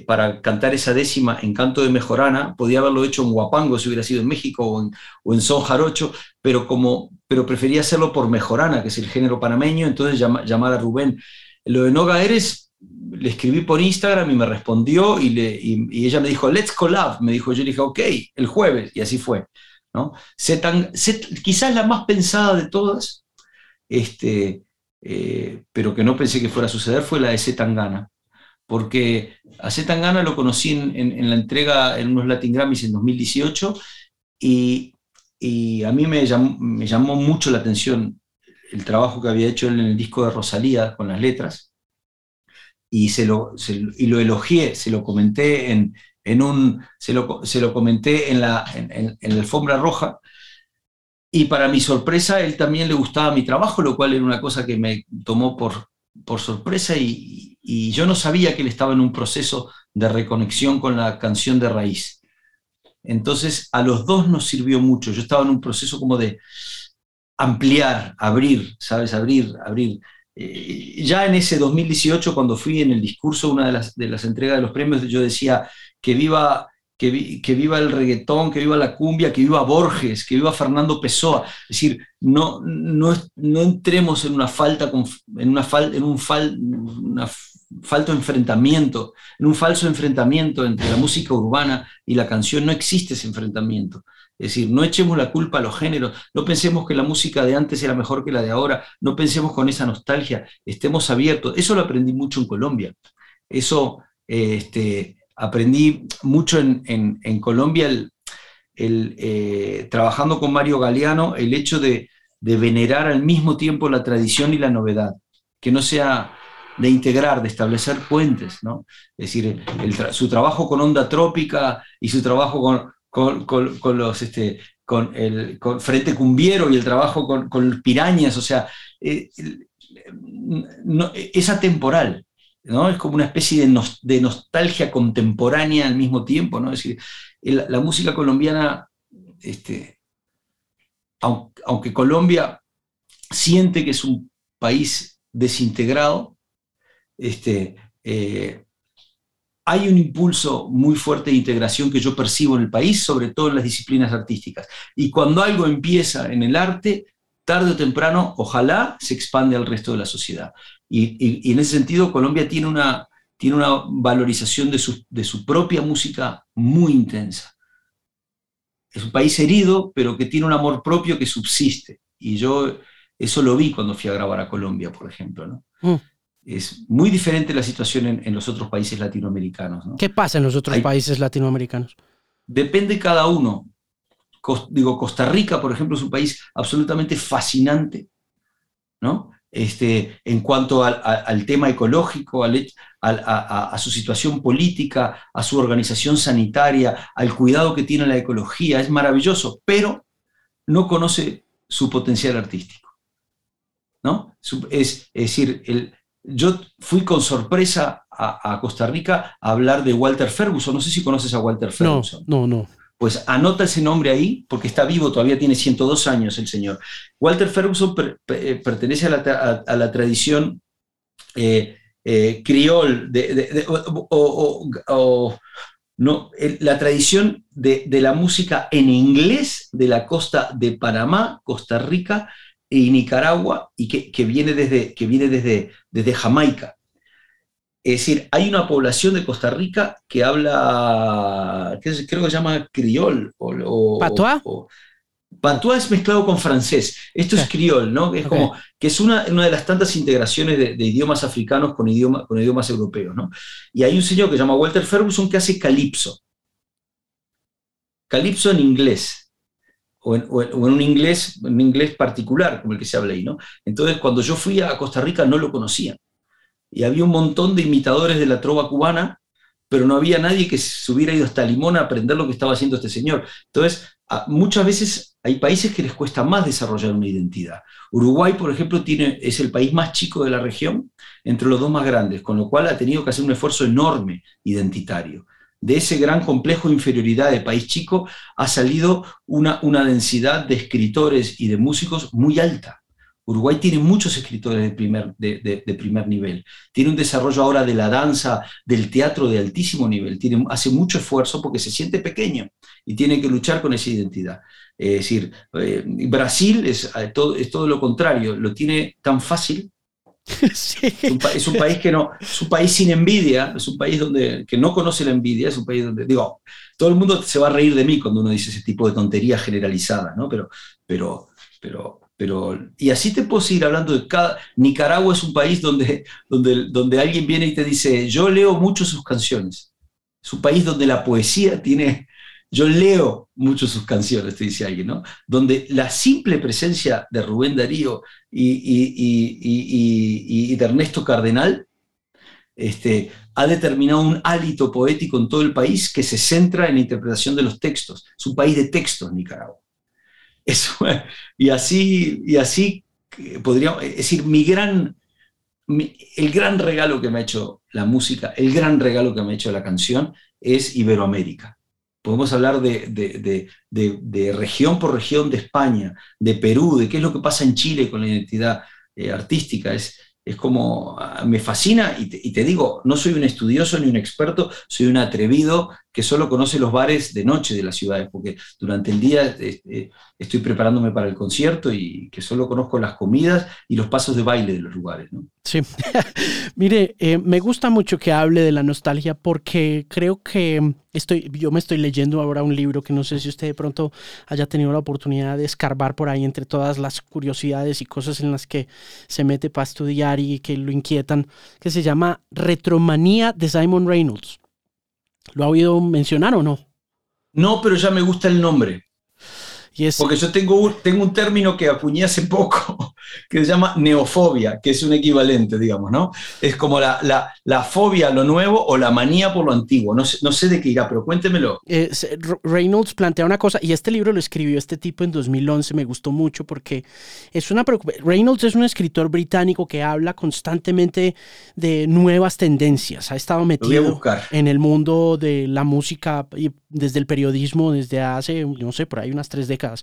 para cantar esa décima en canto de mejorana, podía haberlo hecho en Guapango si hubiera sido en México o en, o Son Jarocho, pero, como, pero prefería hacerlo por mejorana, que es el género panameño, entonces llamar a Rubén. Lo de Noga Eres, le escribí por Instagram y me respondió y, ella me dijo, let's collab, me dijo, yo le dije, ok, el jueves, y así fue. ¿no? quizás la más pensada de todas, este, eh, pero que no pensé que fuera a suceder, fue la de Zetangana porque a Zetangana lo conocí en, la entrega en unos Latin Grammys en 2018 y, a mí me llamó, mucho la atención el trabajo que había hecho él en el disco de Rosalía con las letras y, se lo, y lo elogié, se lo comenté en, en un, se lo, se lo, comenté en la, en, la alfombra roja y para mi sorpresa él también le gustaba mi trabajo, lo cual era una cosa que me tomó por, por sorpresa y, y yo no sabía que él estaba en un proceso de reconexión con la canción de raíz. Entonces a los dos nos sirvió mucho. Yo estaba en un proceso como de ampliar, abrir, ¿sabes? Abrir, abrir. Eh, ya en ese 2018, cuando fui en el discurso, una de las, de las entregas de los premios, yo decía que viva que, viva el reggaetón, que viva la cumbia, que viva Borges, que viva Fernando Pessoa. Es decir, no, no, no entremos en una falta, en, una fal, en un fal, una falto enfrentamiento, en un falso enfrentamiento entre la música urbana y la canción. No existe ese enfrentamiento. Es decir, no echemos la culpa a los géneros, no pensemos que la música de antes era mejor que la de ahora, no pensemos con esa nostalgia, estemos abiertos. Eso lo aprendí mucho en Colombia. Eso este, aprendí mucho en, Colombia, eh, trabajando con Mario Galeano, el hecho de, de venerar al mismo tiempo la tradición y la novedad, que no sea de integrar, de establecer puentes, ¿no? Es decir, su trabajo con Onda Trópica y su trabajo con, con, los, este, con el Frente Cumbiero y el trabajo con, Pirañas, o sea, eh, no, es atemporal, ¿no? Es como una especie de, de, nostalgia contemporánea al mismo tiempo, ¿no? Es decir, la música colombiana, este, aunque, aunque Colombia siente que es un país desintegrado, este, eh, hay un impulso muy fuerte de integración que yo percibo en el país, sobre todo en las disciplinas artísticas. Y cuando algo empieza en el arte, tarde o temprano, ojalá se expande al resto de la sociedad. Y, en ese sentido, Colombia tiene una, tiene una valorización de su, de su propia música muy intensa. Es un país herido, pero que tiene un amor propio que subsiste. Y yo eso lo vi cuando fui a grabar a Colombia, por ejemplo. ¿no? Mm es muy diferente la situación en, los otros países latinoamericanos. ¿Qué pasa en los otros países latinoamericanos? Depende cada uno. digo, Costa Rica, por ejemplo, es un país absolutamente fascinante, ¿no? Este, en cuanto al, tema ecológico, al, a, su situación política, a su organización sanitaria, al cuidado que tiene la ecología, es maravilloso, pero no conoce su potencial artístico. ¿no? Es, es decir, el, yo fui con sorpresa a, Costa Rica a hablar de Walter Ferguson. No sé si conoces a Walter Ferguson. No, no, no. pues anota ese nombre ahí, porque está vivo, todavía tiene 102 años el señor. Walter Ferguson eh, pertenece a la, tradición eh, eh, criol, de, o, no, la tradición de, la música en inglés de la costa de Panamá, Costa Rica y Nicaragua, y que, viene, desde, que viene desde, desde Jamaica. Es decir, hay una población de Costa Rica que habla, creo que se llama criol. O, ¿Patois? Patois es mezclado con francés. Esto es criol, ¿no? Es como que es una, una, de las tantas integraciones de, idiomas africanos con, idioma, con idiomas europeos, ¿no? Y hay un señor que se llama Walter Ferguson que hace calipso. Calipso en inglés. O en, un inglés, un inglés particular, como el que se habla ahí, ¿no? Entonces, cuando yo fui a Costa Rica no lo conocían y había un montón de imitadores de la trova cubana, pero no había nadie que se hubiera ido hasta Limón a aprender lo que estaba haciendo este señor. Entonces, muchas veces hay países que les cuesta más desarrollar una identidad. Uruguay, por ejemplo, tiene, es el país más chico de la región, entre los dos más grandes, con lo cual ha tenido que hacer un esfuerzo enorme identitario. De ese gran complejo de inferioridad de país chico ha salido una, una densidad de escritores y de músicos muy alta. Uruguay tiene muchos escritores de primer, de, primer, nivel. Tiene un desarrollo ahora de la danza, del teatro de altísimo nivel. Tiene, hace mucho esfuerzo porque se siente pequeño y tiene que luchar con esa identidad. Es decir, eh, Brasil es, eh, todo, es todo lo contrario, lo tiene tan fácil. [laughs] Es, un, país que no, es un país sin envidia, es un país donde, que no conoce la envidia, es un país donde, digo, todo el mundo se va a reír de mí cuando uno dice ese tipo de tontería generalizada, ¿no? Pero, pero, pero pero, y así te puedo seguir hablando de cada... Nicaragua es un país donde, donde, donde alguien viene y te dice, yo leo mucho sus canciones. Es un país donde la poesía tiene... Yo leo mucho sus canciones, te dice alguien, ¿no? Donde la simple presencia de Rubén Darío y, y, y, de Ernesto Cardenal este, ha determinado un hálito poético en todo el país que se centra en la interpretación de los textos. Es un país de textos, Nicaragua. Eso, [laughs] y así, y así eh, podríamos, es decir, mi gran, el gran regalo que me ha hecho la música, el gran regalo que me ha hecho la canción es Iberoamérica. Podemos hablar de, de, región por región de España, de Perú, de qué es lo que pasa en Chile con la identidad eh, artística. Es, es como, ah, me fascina y te, digo, no soy un estudioso ni un experto, soy un atrevido que solo conoce los bares de noche de las ciudades, porque durante el día este, estoy preparándome para el concierto y que solo conozco las comidas y los pasos de baile de los lugares. ¿no? Sí, [laughs] mire, eh, me gusta mucho que hable de la nostalgia porque creo que estoy, yo me estoy leyendo ahora un libro que no sé si usted de pronto haya tenido la oportunidad de escarbar por ahí entre todas las curiosidades y cosas en las que se mete para estudiar y que lo inquietan, que se llama Retromanía de Simon Reynolds. ¿Lo ha oído mencionar o no? No, pero ya me gusta el nombre. Porque yo tengo un, tengo un término que acuñé hace poco, que se llama neofobia, que es un equivalente, digamos, ¿no? Es como la, la, fobia a lo nuevo o la manía por lo antiguo. No sé, no sé de qué irá, pero cuéntemelo. Eh, Reynolds plantea una cosa, y este libro lo escribió este tipo en 2011, me gustó mucho porque es una preocupación. Reynolds es un escritor británico que habla constantemente de nuevas tendencias. Ha estado metido en el mundo de la música y desde el periodismo desde hace, no sé, por ahí unas tres décadas.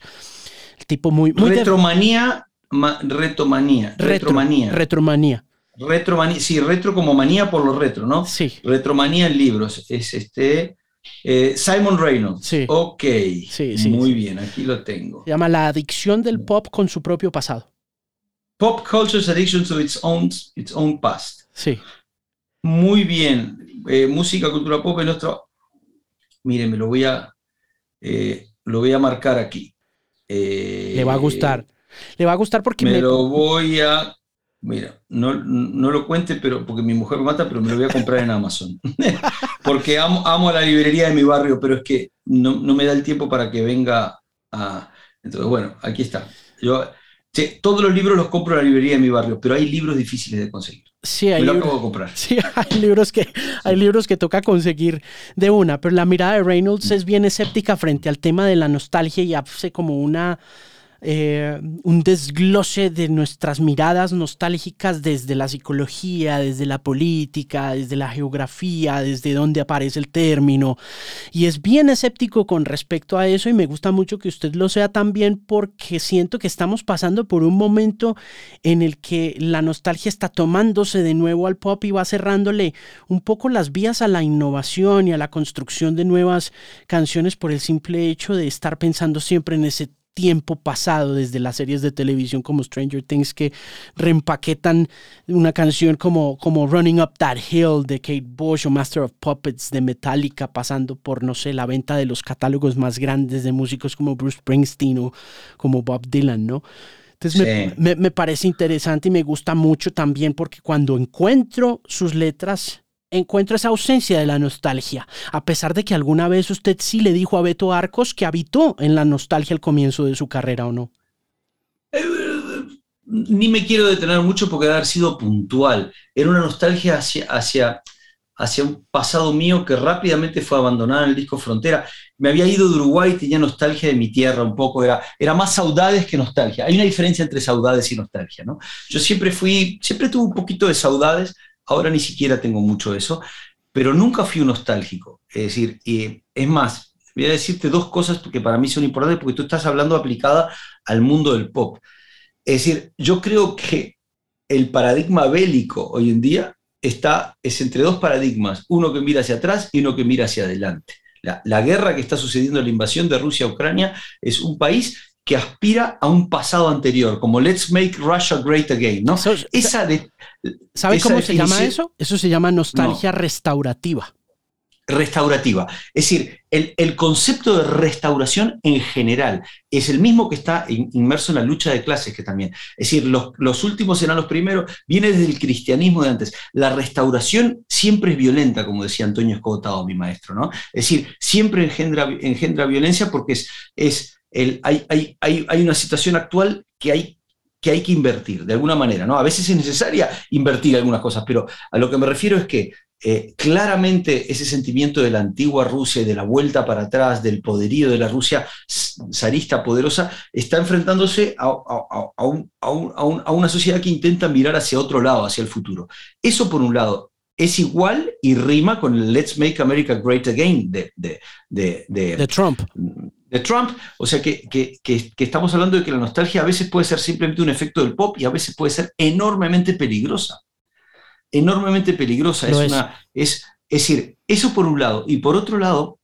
El tipo muy... muy retromanía, retomanía, retromanía. Retromanía. Retromanía, sí, retro como manía por lo retro, ¿no? Sí. Retromanía en libros. Es este... Eh, Simon Reynolds. Sí. Ok. Sí, sí, Muy bien, aquí lo tengo. Se llama La adicción del pop con su propio pasado. Pop Culture's Addiction to Its Own, its own Past. Sí. Muy bien. Eh, música, cultura pop en nuestro Mire, me lo voy a, eh, lo voy a marcar aquí. Le va a gustar. Le va a gustar porque me, lo voy a. Mira, no, no, lo cuente, pero porque mi mujer me mata, pero me lo voy a comprar en Amazon. [laughs] porque amo, amo la librería de mi barrio, pero es que no, no, me da el tiempo para que venga a. Entonces, bueno, aquí está. Yo, todos los libros los compro en la librería de mi barrio, pero hay libros difíciles de conseguir. Sí, hay, libros, comprar. [laughs] sí, hay libros que hay libros que toca conseguir de una, pero la mirada de Reynolds es bien escéptica frente al tema de la nostalgia y hace como una eh, un desglose de nuestras miradas nostálgicas desde la psicología, desde la política, desde la geografía, desde dónde aparece el término. Y es bien escéptico con respecto a eso y me gusta mucho que usted lo sea también porque siento que estamos pasando por un momento en el que la nostalgia está tomándose de nuevo al pop y va cerrándole un poco las vías a la innovación y a la construcción de nuevas canciones por el simple hecho de estar pensando siempre en ese tiempo pasado desde las series de televisión como Stranger Things que reempaquetan una canción como, como Running Up That Hill de Kate Bush o Master of Puppets de Metallica pasando por, no sé, la venta de los catálogos más grandes de músicos como Bruce Springsteen o como Bob Dylan, ¿no? Entonces me, me parece interesante y me gusta mucho también porque cuando encuentro sus letras encuentro esa ausencia de la nostalgia, a pesar de que alguna vez usted sí le dijo a Beto Arcos que habitó en la nostalgia al comienzo de su carrera o no. Ni me quiero detener mucho porque haber sido puntual. Era una nostalgia hacia, hacia, hacia un pasado mío que rápidamente fue abandonado en el disco Frontera. Me había ido de Uruguay y tenía nostalgia de mi tierra un poco, era, era más saudades que nostalgia. Hay una diferencia entre saudades y nostalgia, ¿no? Yo siempre fui, siempre tuve un poquito de saudades, Ahora ni siquiera tengo mucho eso, pero nunca fui un nostálgico. Es decir, es más, voy a decirte dos cosas que para mí son importantes porque tú estás hablando aplicada al mundo del pop. Es decir, yo creo que el paradigma bélico hoy en día está, es entre dos paradigmas, uno que mira hacia atrás y uno que mira hacia adelante. La, la guerra que está sucediendo, la invasión de Rusia a Ucrania, es un país que aspira a un pasado anterior, como Let's Make Russia Great Again, ¿no? esa ¿Sabe cómo se llama eso? Eso se llama nostalgia restaurativa. Restaurativa. Es decir, el, concepto de restauración en general es el mismo que está inmerso en la lucha de clases, que también. Es decir, los, los últimos serán los primeros, viene desde el cristianismo de antes. La restauración siempre es violenta, como decía Antonio Escotado, mi maestro, ¿no? Es decir, siempre engendra, engendra violencia porque es, es hay, hay, una situación actual que hay, que hay que invertir, de alguna manera, ¿no? A veces es necesaria invertir algunas cosas, pero a lo que me refiero es que eh, claramente ese sentimiento de la antigua Rusia y de la vuelta para atrás, del poderío de la Rusia zarista poderosa, está enfrentándose a, a, una sociedad que intenta mirar hacia otro lado, hacia el futuro. Eso por un lado es igual y rima con el Let's Make America Great Again de, de, de, de Trump de Trump. O sea que, estamos hablando de que la nostalgia a veces puede ser simplemente un efecto del pop y a veces puede ser enormemente peligrosa. Enormemente peligrosa. Es, Una, es, es, decir, eso por un lado. Y por otro lado,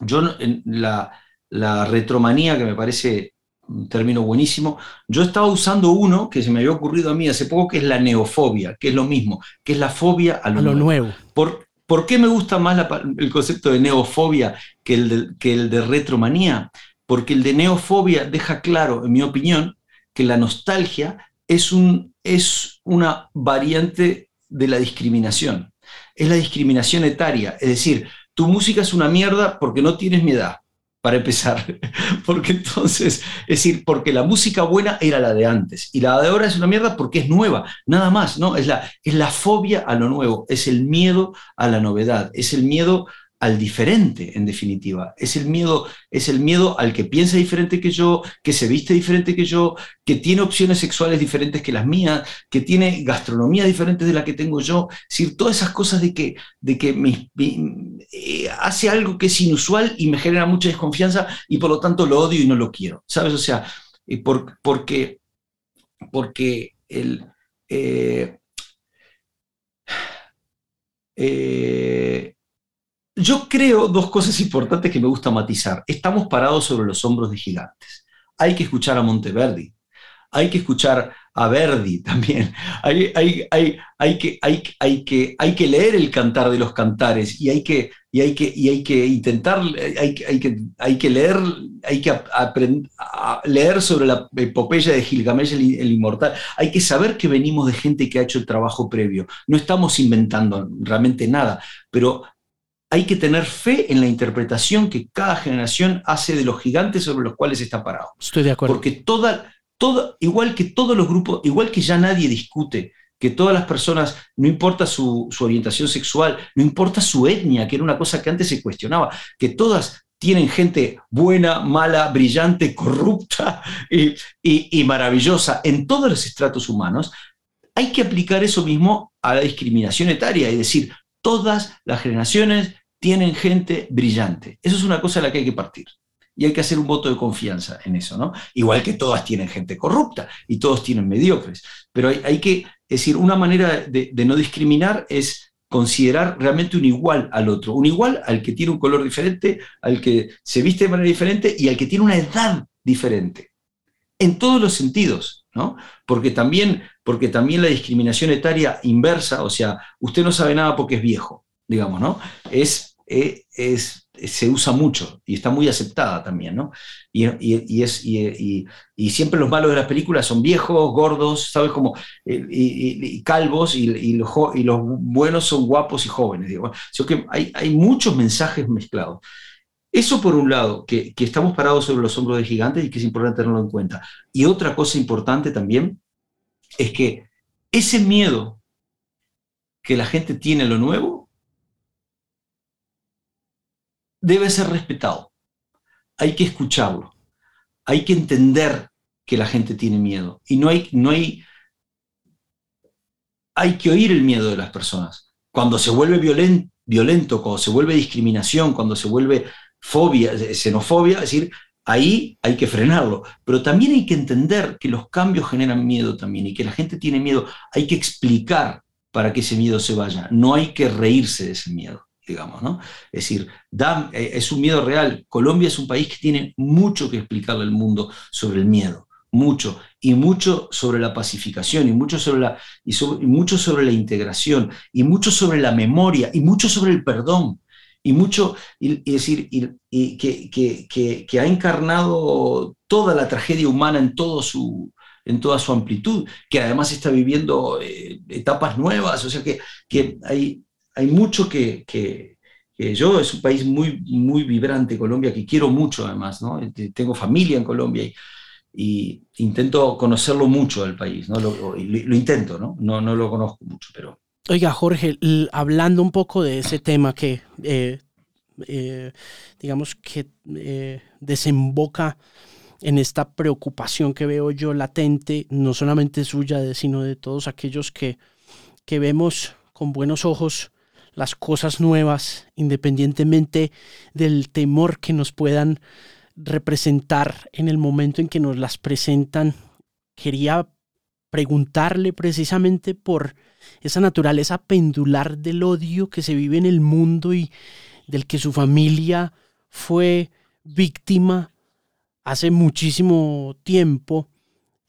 yo la, la retromanía, que me parece un término buenísimo, yo estaba usando uno que se me había ocurrido a mí hace poco, que es la neofobia, que es lo mismo, que es la fobia a lo, nuevo. nuevo. Por, ¿Por qué me gusta más el concepto de neofobia que el de, retromanía? Porque el de neofobia deja claro, en mi opinión, que la nostalgia es, es una variante de la discriminación. Es la discriminación etaria. Es decir, tu música es una mierda porque no tienes mi edad para empezar. [laughs] Porque entonces, es decir, porque la música buena era la de antes y la de ahora es una mierda porque es nueva, nada más, ¿no? Es la, es la fobia a lo nuevo, es el miedo a la novedad, es el miedo al diferente, en definitiva. Es el miedo, es el miedo al que piensa diferente que yo, que se viste diferente que yo, que tiene opciones sexuales diferentes que las mías, que tiene gastronomía diferente de la que tengo yo. Es decir, todas esas cosas de que, de que eh, hace algo que es inusual y me genera mucha desconfianza y por lo tanto lo odio y no lo quiero. ¿Sabes? O sea, eh, porque, porque el... Eh, yo creo dos cosas importantes que me gusta matizar. Estamos parados sobre los hombros de gigantes. Hay que escuchar a Monteverdi, hay que escuchar a Verdi también. [laughs] Hay, que, leer el cantar de los cantares y hay que, intentar, hay, que, leer sobre la epopeya de Gilgamesh el, el, inmortal. Hay que saber que venimos de gente que ha hecho el trabajo previo. No estamos inventando realmente nada, pero hay que tener fe en la interpretación que cada generación hace de los gigantes sobre los cuales está parado. Estoy de acuerdo. Porque toda, toda, igual que todos los grupos, igual que ya nadie discute que todas las personas, no importa su, orientación sexual, no importa su etnia, que era una cosa que antes se cuestionaba, que todas, tienen gente buena, mala, brillante, corrupta [laughs] y, maravillosa en todos los estratos humanos, hay que aplicar eso mismo a la discriminación etaria, es decir, todas las generaciones tienen gente brillante. Eso es una cosa a la que hay que partir. Y hay que hacer un voto de confianza en eso, ¿no? Igual que todas tienen gente corrupta y todos tienen mediocres. Pero hay, que, decir, una manera de no discriminar es considerar realmente un igual al otro, un igual al que tiene un color diferente, al que se viste de manera diferente y al que tiene una edad diferente, en todos los sentidos, ¿no? Porque también, porque también la discriminación etaria inversa, o sea, usted no sabe nada porque es viejo, digamos, ¿no? Es, eh, es se usa mucho y está muy aceptada también, ¿no? Y, es, y, siempre los malos de las películas son viejos, gordos, ¿sabes? Como, eh, y, calvos y, los, los buenos son guapos y jóvenes. Digo. que hay, hay muchos mensajes mezclados. Eso por un lado, que, que estamos parados sobre los hombros de gigantes y que es importante tenerlo en cuenta. Y otra cosa importante también es que ese miedo que la gente tiene a lo nuevo debe ser respetado. Hay que escucharlo. Hay que entender que la gente tiene miedo. Y no hay, no hay, hay que oír el miedo de las personas. Cuando se vuelve violento, cuando se vuelve discriminación, cuando se vuelve fobia, xenofobia, es decir, ahí hay que frenarlo. Pero también hay que entender que los cambios generan miedo también y que la gente tiene miedo. Hay que explicar para que ese miedo se vaya. No hay que reírse de ese miedo digamos, ¿no? Es decir, eh, es un miedo real. Colombia es un país que tiene mucho que explicarle al mundo sobre el miedo, mucho, y mucho sobre la pacificación, y mucho sobre la, y mucho sobre la integración, y mucho sobre la memoria, y mucho sobre el perdón, y mucho, y, decir, y, que, ha encarnado toda la tragedia humana en todo su, en toda su amplitud, que además está viviendo eh, etapas nuevas, o sea que, que hay, hay mucho que, yo, es un país muy, muy vibrante, Colombia, que quiero mucho además, ¿no? Tengo familia en Colombia y, intento conocerlo mucho el país, ¿no? Lo, intento, ¿no? ¿no? No lo conozco mucho, pero... Oiga, Jorge, hablando un poco de ese tema que, eh, eh, digamos, que eh, desemboca en esta preocupación que veo yo latente, no solamente suya, sino de todos aquellos que, que vemos con buenos ojos las cosas nuevas, independientemente del temor que nos puedan representar en el momento en que nos las presentan. Quería preguntarle precisamente por esa naturaleza pendular del odio que se vive en el mundo y del que su familia fue víctima hace muchísimo tiempo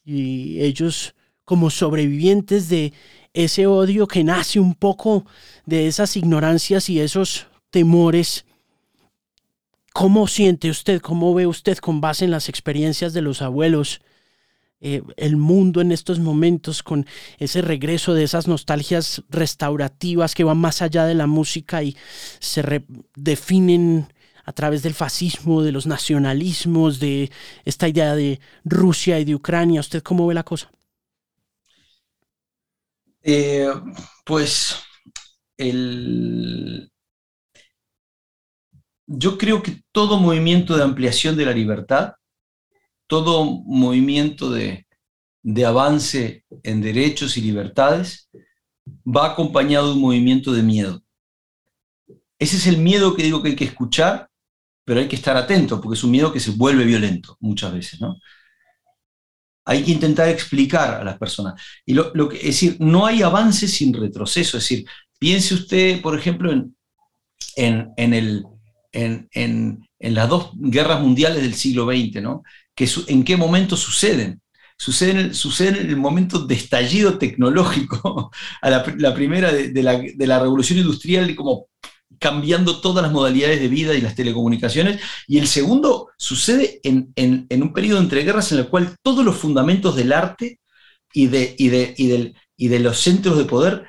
y ellos como sobrevivientes de ese odio que nace un poco de esas ignorancias y esos temores. ¿Cómo siente usted, cómo ve usted con base en las experiencias de los abuelos eh, el mundo en estos momentos con ese regreso de esas nostalgias restaurativas que van más allá de la música y se definen a través del fascismo, de los nacionalismos, de esta idea de Rusia y de Ucrania? ¿Usted cómo ve la cosa? Eh, pues yo creo que todo movimiento de ampliación de la libertad, todo movimiento de, de avance en derechos y libertades, va acompañado de un movimiento de miedo. Ese es el miedo que digo que hay que escuchar, pero hay que estar atento, porque es un miedo que se vuelve violento muchas veces, ¿no? Hay que intentar explicar a las personas. Y lo, que, es decir, no hay avance sin retroceso. Es decir, piense usted, por ejemplo, en, en, el, en, las dos guerras mundiales del siglo XX, ¿no? Que ¿En qué momento suceden? Suceden, suceden en el momento de estallido tecnológico, [laughs] a la, primera de, la, de, la, revolución industrial, como cambiando todas las modalidades de vida y las telecomunicaciones. Y el segundo sucede en, un periodo entre guerras en el cual todos los fundamentos del arte y de, los centros de poder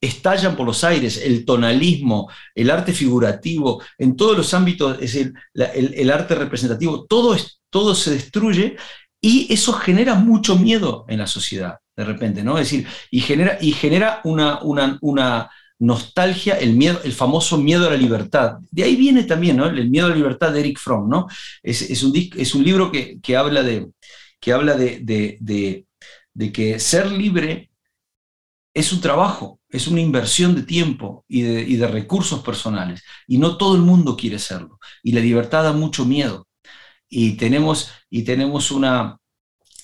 estallan por los aires, el tonalismo, el arte figurativo, en todos los ámbitos, es el, el, arte representativo, todo, se destruye y eso genera mucho miedo en la sociedad, de repente, ¿no? Es decir, y genera, y genera una nostalgia, el, miedo, el famoso miedo a la libertad. De ahí viene también el miedo a la libertad de Eric Fromm. Es, un, es un, libro que, habla, de, que, habla de, de, que ser libre es un trabajo, es una inversión de tiempo y de, y de recursos personales. Y no todo el mundo quiere serlo. Y la libertad da mucho miedo. Y tenemos, y tenemos una,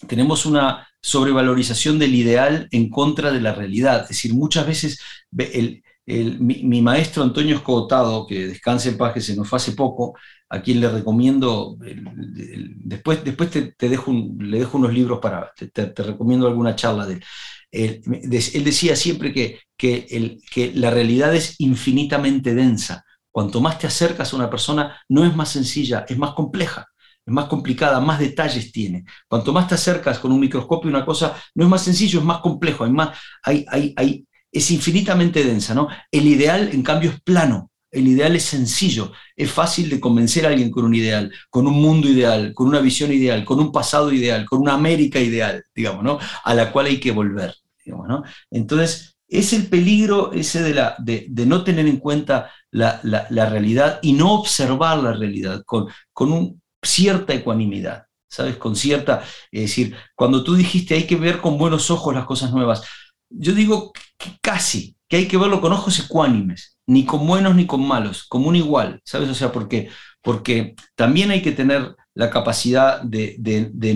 tenemos una sobrevalorización del ideal en contra de la realidad. Es decir, muchas veces mi, maestro Antonio Escotado, que descanse en paz, que se nos fue hace poco, a quien le recomiendo, después, después te, dejo le dejo unos libros para, te, recomiendo alguna charla de él. Él, decía siempre que, que, que la realidad es infinitamente densa. Cuanto más te acercas a una persona, no es más sencilla, es más compleja es más complicada, más detalles tiene. Cuanto más te acercas con un microscopio una cosa, no es más sencillo, es más complejo, hay más, hay, hay, es infinitamente densa. ¿no? El ideal, en cambio, es plano. El ideal es sencillo, es fácil de convencer a alguien con un ideal, con un mundo ideal, con una visión ideal, con un pasado ideal, con una América ideal, digamos, ¿no? A la cual hay que volver, digamos, ¿no? Entonces, es el peligro ese de, la, de, no tener en cuenta la, la, realidad y no observar la realidad con, con un cierta ecuanimidad, ¿sabes? Con cierta, es decir, cuando tú dijiste hay que ver con buenos ojos las cosas nuevas, yo digo casi, que hay que verlo con ojos ecuánimes, ni con buenos ni con malos, como un igual, ¿sabes? O sea, porque, porque también hay que tener la capacidad de,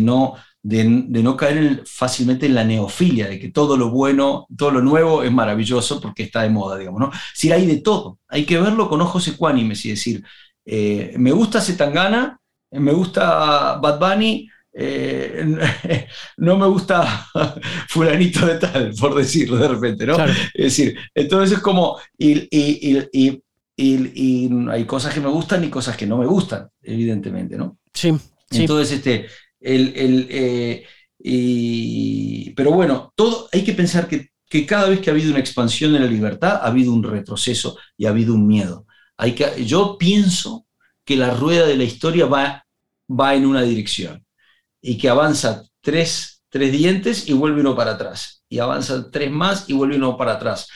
no, de, no caer fácilmente en la neofilia, de que todo lo bueno, todo lo nuevo es maravilloso porque está de moda, digamos, ¿no? Si hay de todo, hay que verlo con ojos ecuánimes y decir, eh, me gusta Zetangana, me gusta Bad Bunny, eh, [laughs] no me gusta [laughs] fulanito de tal, por decirlo de repente, ¿no? Es decir, entonces es como, y, hay cosas que me gustan y cosas que no me gustan, evidentemente, ¿no? Sí. Entonces, este, el, eh, pero bueno, todo, hay que pensar que, que, cada vez que ha habido una expansión de la libertad, ha habido un retroceso y ha habido un miedo. Hay que, yo pienso que la rueda de la historia va, va en una dirección y que avanza tres, tres dientes y vuelve uno para atrás, y avanza tres más y vuelve uno para atrás.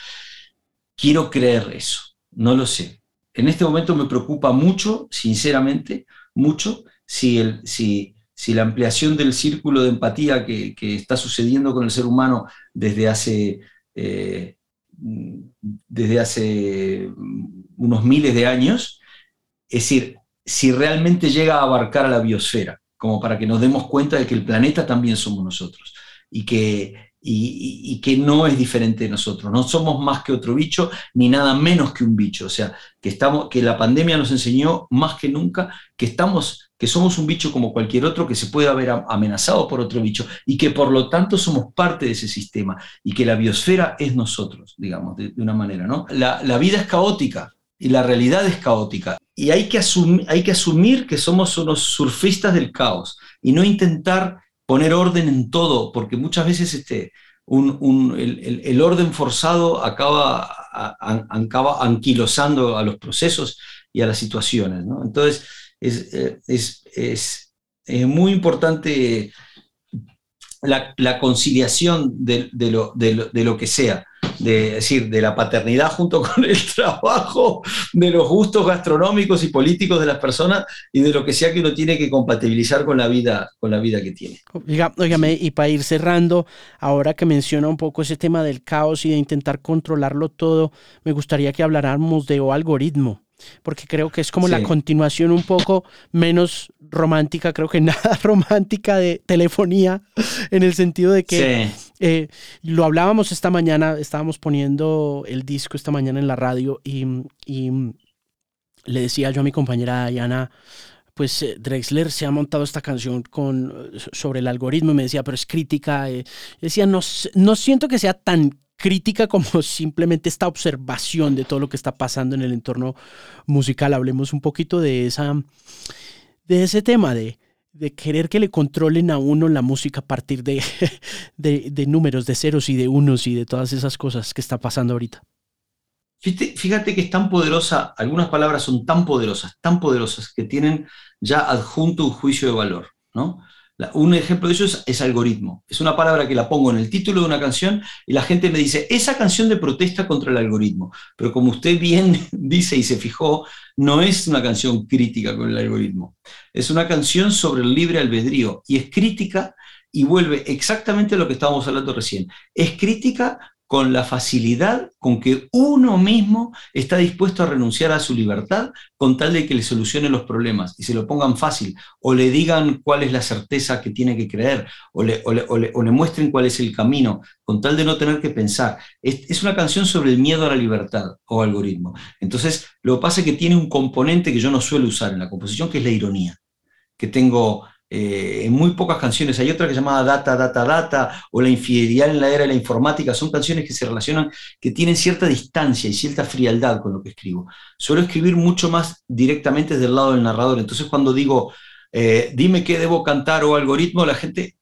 Quiero creer eso, no lo sé. En este momento me preocupa mucho, sinceramente, mucho, si, el, si, si la ampliación del círculo de empatía que, que, está sucediendo con el ser humano desde hace, eh, desde hace unos miles de años, es decir, si realmente llega a abarcar a la biosfera, como para que nos demos cuenta de que el planeta también somos nosotros y que, y, que no es diferente de nosotros. No somos más que otro bicho, ni nada menos que un bicho. O sea, que, estamos, que la pandemia nos enseñó más que nunca que, estamos, que somos un bicho como cualquier otro, que se puede haber amenazado por otro bicho y que por lo tanto somos parte de ese sistema y que la biosfera es nosotros, digamos, de, una manera. ¿no? La, la vida es caótica y la realidad es caótica y hay que, asumir, hay que asumir que somos unos surfistas del caos y no intentar poner orden en todo, porque muchas veces este, el, orden forzado acaba, acaba anquilosando a los procesos y a las situaciones. Entonces, es, es, muy importante la, conciliación de, lo, de, lo, que sea de, decir, de la paternidad junto [laughs] con el trabajo, de los gustos gastronómicos y políticos de las personas y de lo que sea que uno tiene que compatibilizar con la vida, con la vida que tiene. Oiga, y para ir cerrando, ahora que menciona un poco ese tema del caos y de intentar controlarlo todo, me gustaría que habláramos de o algoritmo porque creo que es como la continuación un poco menos romántica, creo que [laughs] nada romántica de telefonía, en el sentido de que eh, lo hablábamos esta mañana, estábamos poniendo el disco esta mañana en la radio y, le decía yo a mi compañera Diana, pues eh, Drexler se ha montado esta canción con, sobre el algoritmo y me decía, pero es crítica. Eh". decía, no, no siento que sea tan crítica como [laughs] simplemente esta observación de todo lo que está pasando en el entorno musical. Hablemos un poquito de, esa, de ese tema, de, de querer que le controlen a uno la música a partir [laughs] de, de, números, de ceros y de unos y de todas esas cosas que está pasando ahorita. Fíjate, fíjate, que es tan poderosa, algunas palabras son tan poderosas, tan poderosas, que tienen ya adjunto un juicio de valor. ¿no? Un ejemplo de eso es, algoritmo. Es una palabra que la pongo en el título de una canción y la gente me dice, esa canción de protesta contra el algoritmo. Pero como usted bien [laughs] dice y se fijó, no es una canción crítica con el algoritmo. Es una canción sobre el libre albedrío y es crítica y vuelve exactamente a lo que estábamos hablando recién. Es crítica con la facilidad con que uno mismo está dispuesto a renunciar a su libertad con tal de que le solucione los problemas y se lo pongan fácil, o le digan cuál es la certeza que tiene que creer, o le, muestren cuál es el camino, con tal de no tener que pensar. Es, es, una canción sobre el miedo a la libertad o algoritmo. Entonces, lo que pasa es que tiene un componente que yo no suelo usar en la composición, que es la ironía, que tengo eh, en muy pocas canciones. Hay otra que se llama Data, Data, Data o La infidelidad en la era de la informática. Son canciones que se relacionan, que tienen cierta distancia y cierta frialdad con lo que escribo. Suelo escribir mucho más directamente desde el lado del narrador. Entonces cuando digo, eh, dime qué debo cantar o algoritmo, la gente...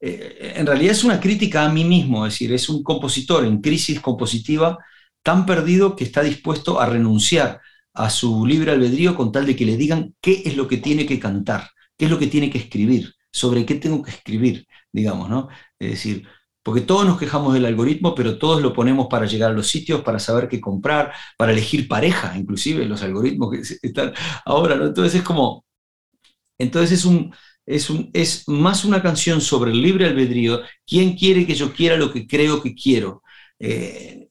Eh, en realidad es una crítica a mí mismo, es decir, es un compositor en crisis compositiva tan perdido que está dispuesto a renunciar a su libre albedrío con tal de que le digan qué es lo que tiene que cantar qué es lo que tiene que escribir, sobre qué tengo que escribir, digamos, ¿no? Es decir, porque todos nos quejamos del algoritmo, pero todos lo ponemos para llegar a los sitios, para saber qué comprar, para elegir pareja, inclusive los algoritmos que [laughs] están ahora, ¿no? Entonces es como, entonces es un, es, un, es más una canción sobre el libre albedrío, quién quiere que yo quiera lo que creo que quiero. Eh,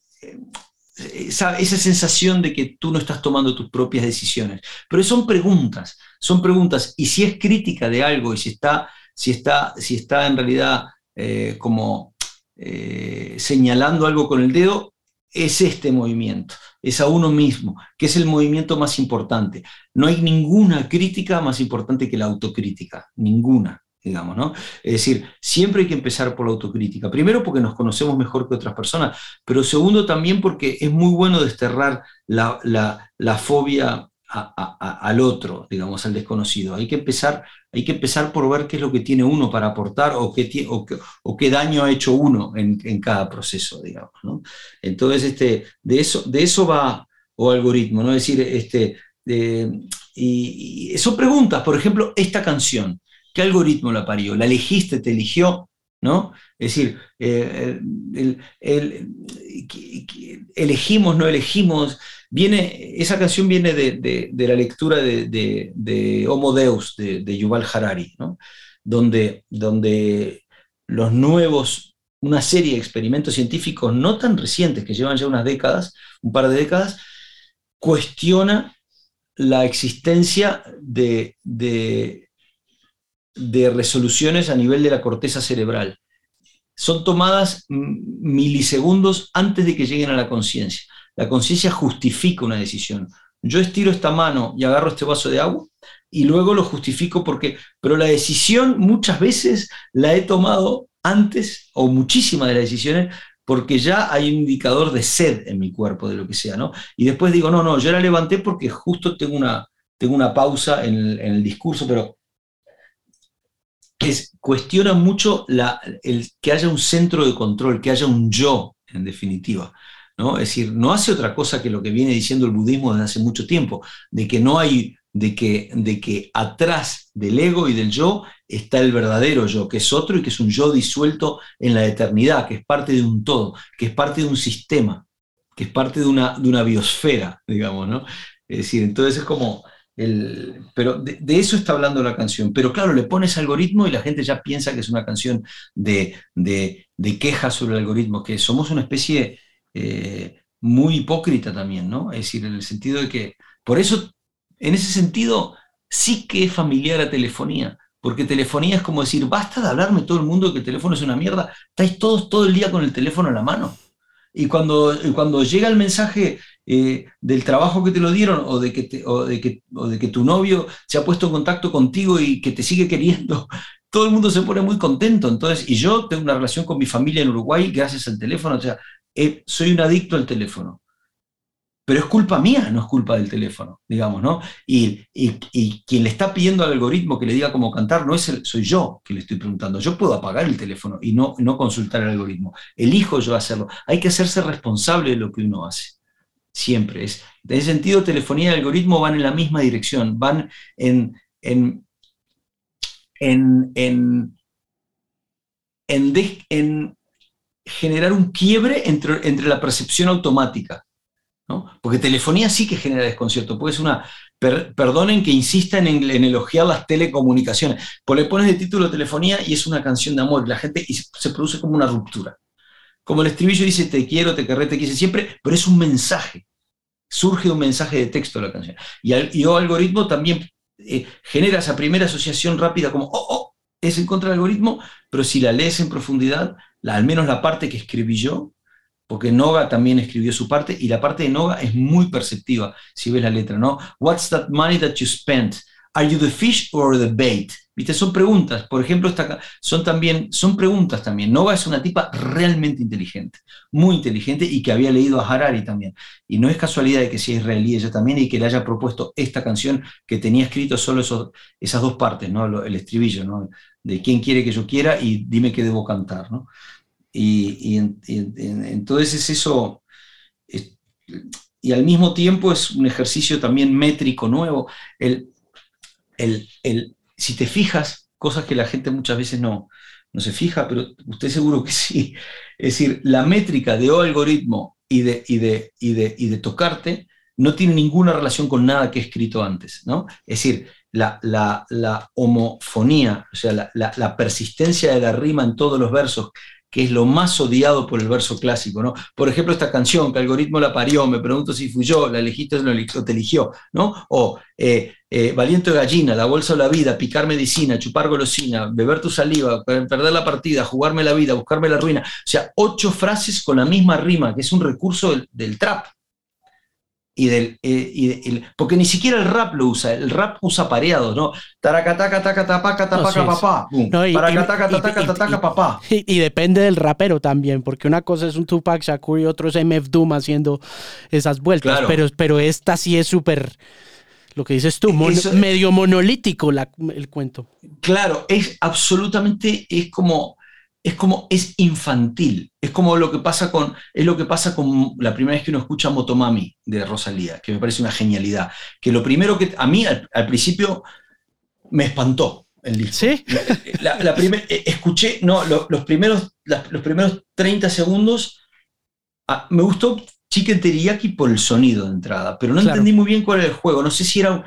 esa, esa, sensación de que tú no estás tomando tus propias decisiones. Pero son preguntas, son preguntas. Y si es crítica de algo y si está, si está, si está en realidad eh, como eh, señalando algo con el dedo, es este movimiento, es a uno mismo, que es el movimiento más importante. No hay ninguna crítica más importante que la autocrítica, ninguna digamos, ¿no? Es decir, siempre hay que empezar por la autocrítica. Primero porque nos conocemos mejor que otras personas, pero segundo también porque es muy bueno desterrar la, fobia al otro, digamos, al desconocido. Hay que, empezar, hay que empezar por ver qué es lo que tiene uno para aportar o qué, o qué, daño ha hecho uno en, cada proceso, digamos. ¿no? Entonces, este, de, eso, de eso va, o algoritmo, ¿no? Es decir, este, y son preguntas, por ejemplo, esta canción. ¿Qué algoritmo la parió? ¿La elegiste, te eligió? ¿No? Es decir, eh, elegimos, no elegimos. Viene, esa canción viene de, la lectura de, Homo Deus, de, Yuval Harari, donde, donde los nuevos, una serie de experimentos científicos no tan recientes, que llevan ya unas décadas, un par de décadas, cuestiona la existencia de, de resoluciones a nivel de la corteza cerebral. Son tomadas milisegundos antes de que lleguen a la conciencia. La conciencia justifica una decisión. Yo estiro esta mano y agarro este vaso de agua y luego lo justifico porque, pero la decisión muchas veces la he tomado antes o muchísimas de las decisiones porque ya hay un indicador de sed en mi cuerpo, de lo que sea, ¿no? Y después digo, no, no, yo la levanté porque justo tengo una, tengo una pausa en el, en el discurso, pero es, cuestiona mucho el, que haya un centro de control, que haya un yo, en definitiva. ¿no? Es decir, no hace otra cosa que lo que viene diciendo el budismo desde hace mucho tiempo, de que no hay, de que, de que atrás del ego y del yo está el verdadero yo, que es otro y que es un yo disuelto en la eternidad, que es parte de un todo, que es parte de un sistema, que es parte de una, de una biosfera, digamos, ¿no? Es decir, entonces es como, pero de, eso está hablando la canción. Pero claro, le pones algoritmo y la gente ya piensa que es una canción de, de, quejas sobre el algoritmo, que somos una especie eh, muy hipócrita también, ¿no? Es decir, en el sentido de que, por eso, en ese sentido, sí que es familiar a telefonía. Porque telefonía es como decir, basta de hablarme todo el mundo que el teléfono es una mierda, estáis todos todo el día con el teléfono en la mano. Y cuando, cuando llega el mensaje eh, del trabajo que te lo dieron o de, que de que, de que tu novio se ha puesto en contacto contigo y que te sigue queriendo, [laughs] todo el mundo se pone muy contento. Entonces, y yo tengo una relación con mi familia en Uruguay gracias al teléfono, o sea, eh, soy un adicto al teléfono. Pero es culpa mía, no es culpa del teléfono, digamos, ¿no? Y, quien le está pidiendo al algoritmo que le diga cómo cantar no es el, soy yo que le estoy preguntando. Yo puedo apagar el teléfono y no, no consultar el algoritmo. Elijo yo hacerlo. Hay que hacerse responsable de lo que uno hace siempre. Es, en ese sentido, telefonía y algoritmo van en la misma dirección, van en, en, en, en, en, generar un quiebre entre, entre la percepción automática. ¿No? Porque telefonía sí que genera desconcierto, puede ser una, perdonen que insista en, elogiar las telecomunicaciones, pues le pones de título telefonía y es una canción de amor, la gente y se produce como una ruptura. Como el estribillo dice, te quiero, te querré, te quise siempre, pero es un mensaje. Surge un mensaje de texto la canción. Y, y algoritmo también eh, genera esa primera asociación rápida como, oh, oh, es en contra del algoritmo, pero si la lees en profundidad, la, al menos la parte que escribí yo, porque Noga también escribió su parte, y la parte de Noga es muy perceptiva, si ves la letra, ¿no? What's that money that you spent? Are you the fish or the bait? ¿Viste? Son preguntas. Por ejemplo, esta, son también, son preguntas también. Nova es una tipa realmente inteligente, muy inteligente y que había leído a Harari también. Y no es casualidad de que sea israelí ella también y que le haya propuesto esta canción que tenía escrito solo esas dos partes, ¿no? El estribillo, ¿no? De quién quiere que yo quiera y dime qué debo cantar, ¿no? Y, entonces es eso. y al mismo tiempo es un ejercicio también métrico nuevo. El, el, el si te fijas, cosas que la gente muchas veces no, no se fija, pero usted seguro que [laughs] sí. Es decir, la métrica de O algoritmo y de, y de, y de, y de tocarte no tiene ninguna relación con nada que he escrito antes. ¿no? Es decir, la, la, la homofonía, o sea, la, la, persistencia de la rima en todos los versos, que es lo más odiado por el verso clásico, ¿no? Por ejemplo, esta canción, que algoritmo la parió, me pregunto si fui yo, la elegiste o te eligió, ¿no? O eh, eh, Valiente gallina, la bolsa o la vida, picar medicina, chupar golosina, beber tu saliva, perder la partida, jugarme la vida, buscarme la ruina. O sea, ocho frases con la misma rima, que es un recurso del trap, y del, eh, porque ni siquiera el rap lo usa, el rap usa pareado, ¿no? papá, papá. Y depende del rapero también, porque una cosa es un Tupac Shakur y otro es MF Doom haciendo esas vueltas, pero, pero esta sí es súper, lo que dices tú, medio monolítico el cuento. Claro, es absolutamente, es como es como, es infantil, es como lo que pasa con, es lo que pasa con la primera vez que uno escucha Motomami de Rosalía, que me parece una genialidad, que lo primero que, a mí al, principio me espantó el disco. ¿Sí? La, eh, escuché, no, los, primeros, los primeros 30 segundos, ah, me gustó Chicken Teriyaki por el sonido de entrada, pero no entendí muy bien cuál era el juego, no sé si era,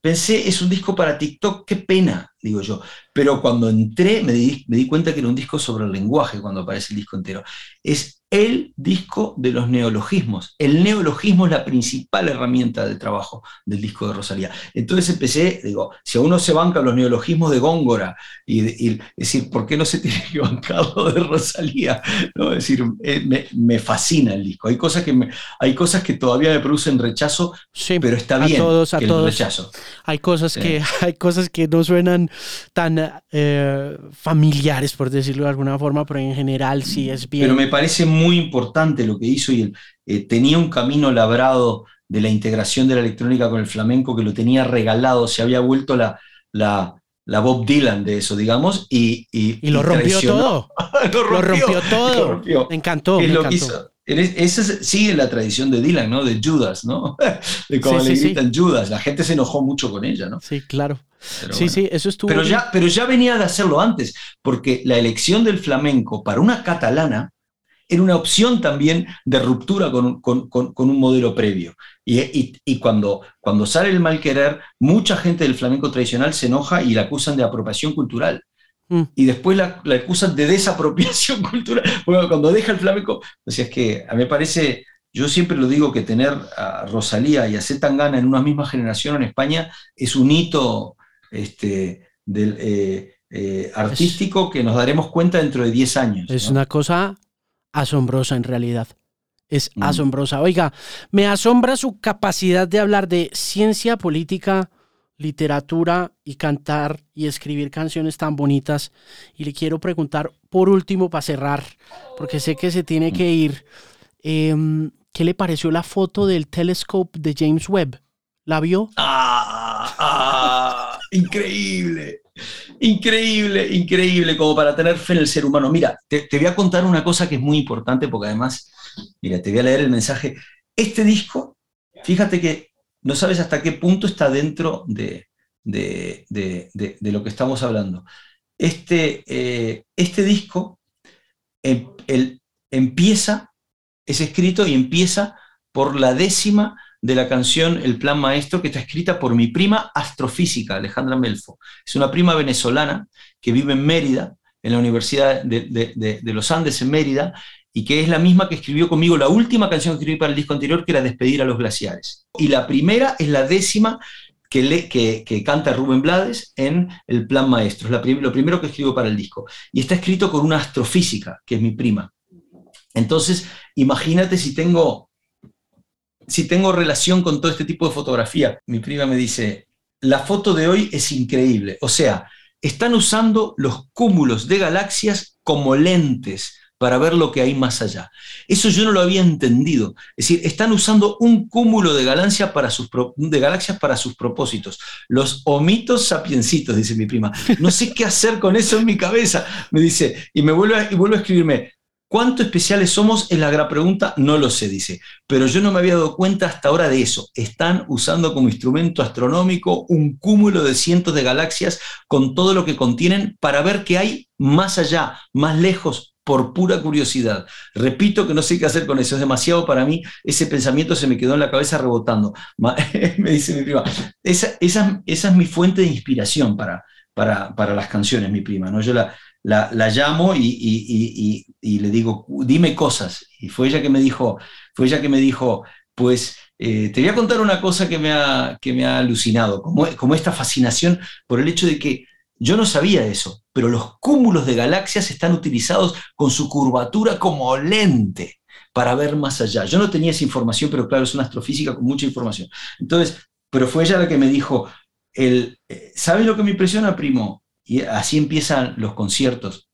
pensé, es un disco para TikTok, qué pena, digo yo. Pero cuando entré me di, me di cuenta que era un disco sobre el lenguaje cuando aparece el disco entero. Es el disco de los neologismos. El neologismo es la principal herramienta de trabajo del disco de Rosalía. Entonces empecé, digo, si a uno se banca los neologismos de Góngora, y, decir, ¿por qué no se [laughs] tiene que bancar lo de Rosalía? ¿No? Es decir, eh, me, fascina el disco. Hay cosas que, hay cosas que todavía me producen rechazo, pero está bien. A todos, a todos. rechazo. Hay cosas, que, [laughs] hay cosas que no suenan tan eh, familiares, por decirlo de alguna forma, pero en general sí es bien. Pero me parece muy importante lo que hizo y eh, tenía un camino labrado de la integración de la electrónica con el flamenco que lo tenía regalado, se había vuelto la, la, la Bob Dylan de eso, digamos, y... Y, lo, [laughs] rompió todo. lo, rompió, todo. Me encantó. Esa sigue la tradición de Dylan, ¿no? De Judas, ¿no? [laughs] De cómo le gritan Judas. La gente se enojó mucho con ella, ¿no? Sí, claro. sí, sí, eso estuvo. Pero ya, pero ya venía de hacerlo antes, porque la elección del flamenco para una catalana era una opción también de ruptura con, un modelo previo. Y, cuando, cuando sale el mal querer, mucha gente del flamenco tradicional se enoja y la acusan de apropiación cultural. Mm. Y después la, acusan de desapropiación [laughs] cultural. Bueno, cuando deja el flamenco, o sea, es que a mí me parece, yo siempre lo digo, que tener a Rosalía y a Zetangana en una misma generación en España es un hito este, del, eh, eh, artístico que nos daremos cuenta dentro de 10 años. Es una cosa asombrosa en realidad. Es mm. asombrosa. Oiga, me asombra su capacidad de hablar de ciencia política, literatura y cantar y escribir canciones tan bonitas. Y le quiero preguntar, por último, para cerrar, porque sé que se tiene que ir, em, ¿qué le pareció la foto del telescope de James Webb? ¿La vio? ¡Ah! ah increíble! Increíble, increíble, como para tener fe en el ser humano. Mira, te, voy a contar una cosa que es muy importante porque además, mira, te voy a leer el mensaje. Este disco, fíjate que no sabes hasta qué punto está dentro de, lo que estamos hablando. Este, eh, este disco em, empieza, es escrito y empieza por la décima de la canción El Plan Maestro, que está escrita por mi prima astrofísica, Alejandra Melfo. Es una prima venezolana que vive en Mérida, en la Universidad de, los Andes en Mérida, y que es la misma que escribió conmigo la última canción que escribí para el disco anterior, que era Despedir a los glaciares. Y la primera es la décima que, canta Rubén Blades en El Plan Maestro. Es lo primero que escribo para el disco. Y está escrito con una astrofísica, que es mi prima. Entonces, imagínate si tengo, si tengo relación con todo este tipo de fotografía. Mi prima me dice, la foto de hoy es increíble. O sea, están usando los cúmulos de galaxias como lentes para ver lo que hay más allá. Eso yo no lo había entendido. Es decir, están usando un cúmulo de, galaxias para sus, propósitos. Los omitos sapiencitos, dice mi prima. No sé qué hacer con eso en mi cabeza, me dice. Y me vuelve y vuelve a escribirme, ¿Cuánto especiales somos? Es la gran pregunta, no lo sé, dice. Pero yo no me había dado cuenta hasta ahora de eso. Están usando como instrumento astronómico un cúmulo de cientos de galaxias con todo lo que contienen para ver qué hay más allá, más lejos, por pura curiosidad. Repito que no sé qué hacer con eso, es demasiado para mí. Ese pensamiento se me quedó en la cabeza rebotando. [laughs] me dice mi prima, esa, esa, es mi fuente de inspiración para, para, para las canciones, mi prima. ¿no? Yo la, la, llamo y, le digo, dime cosas. Y fue ella que me dijo, fue ella que me dijo, pues eh, te voy a contar una cosa que me ha, que me ha alucinado, como, como esta fascinación por el hecho de que yo no sabía eso, pero los cúmulos de galaxias están utilizados con su curvatura como lente para ver más allá. Yo no tenía esa información, pero claro, es una astrofísica con mucha información. Entonces, pero fue ella la que me dijo, el, eh, ¿sabes lo que me impresiona, primo? Y así empiezan los conciertos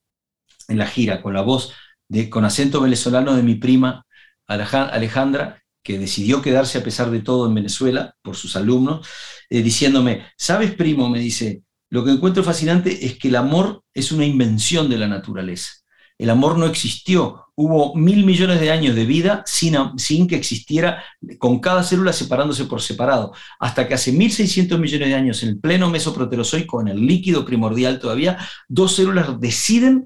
en la gira, con la voz de, con acento venezolano de mi prima Alejandra, que decidió quedarse a pesar de todo en Venezuela por sus alumnos, eh, diciéndome, ¿sabes, primo? Me dice, lo que encuentro fascinante es que el amor es una invención de la naturaleza. El amor no existió. Hubo mil millones de años de vida sin, que existiera, con cada célula separándose por separado. Hasta que hace 1600 millones de años, en el pleno mesoproterozoico, en el líquido primordial todavía, dos células deciden,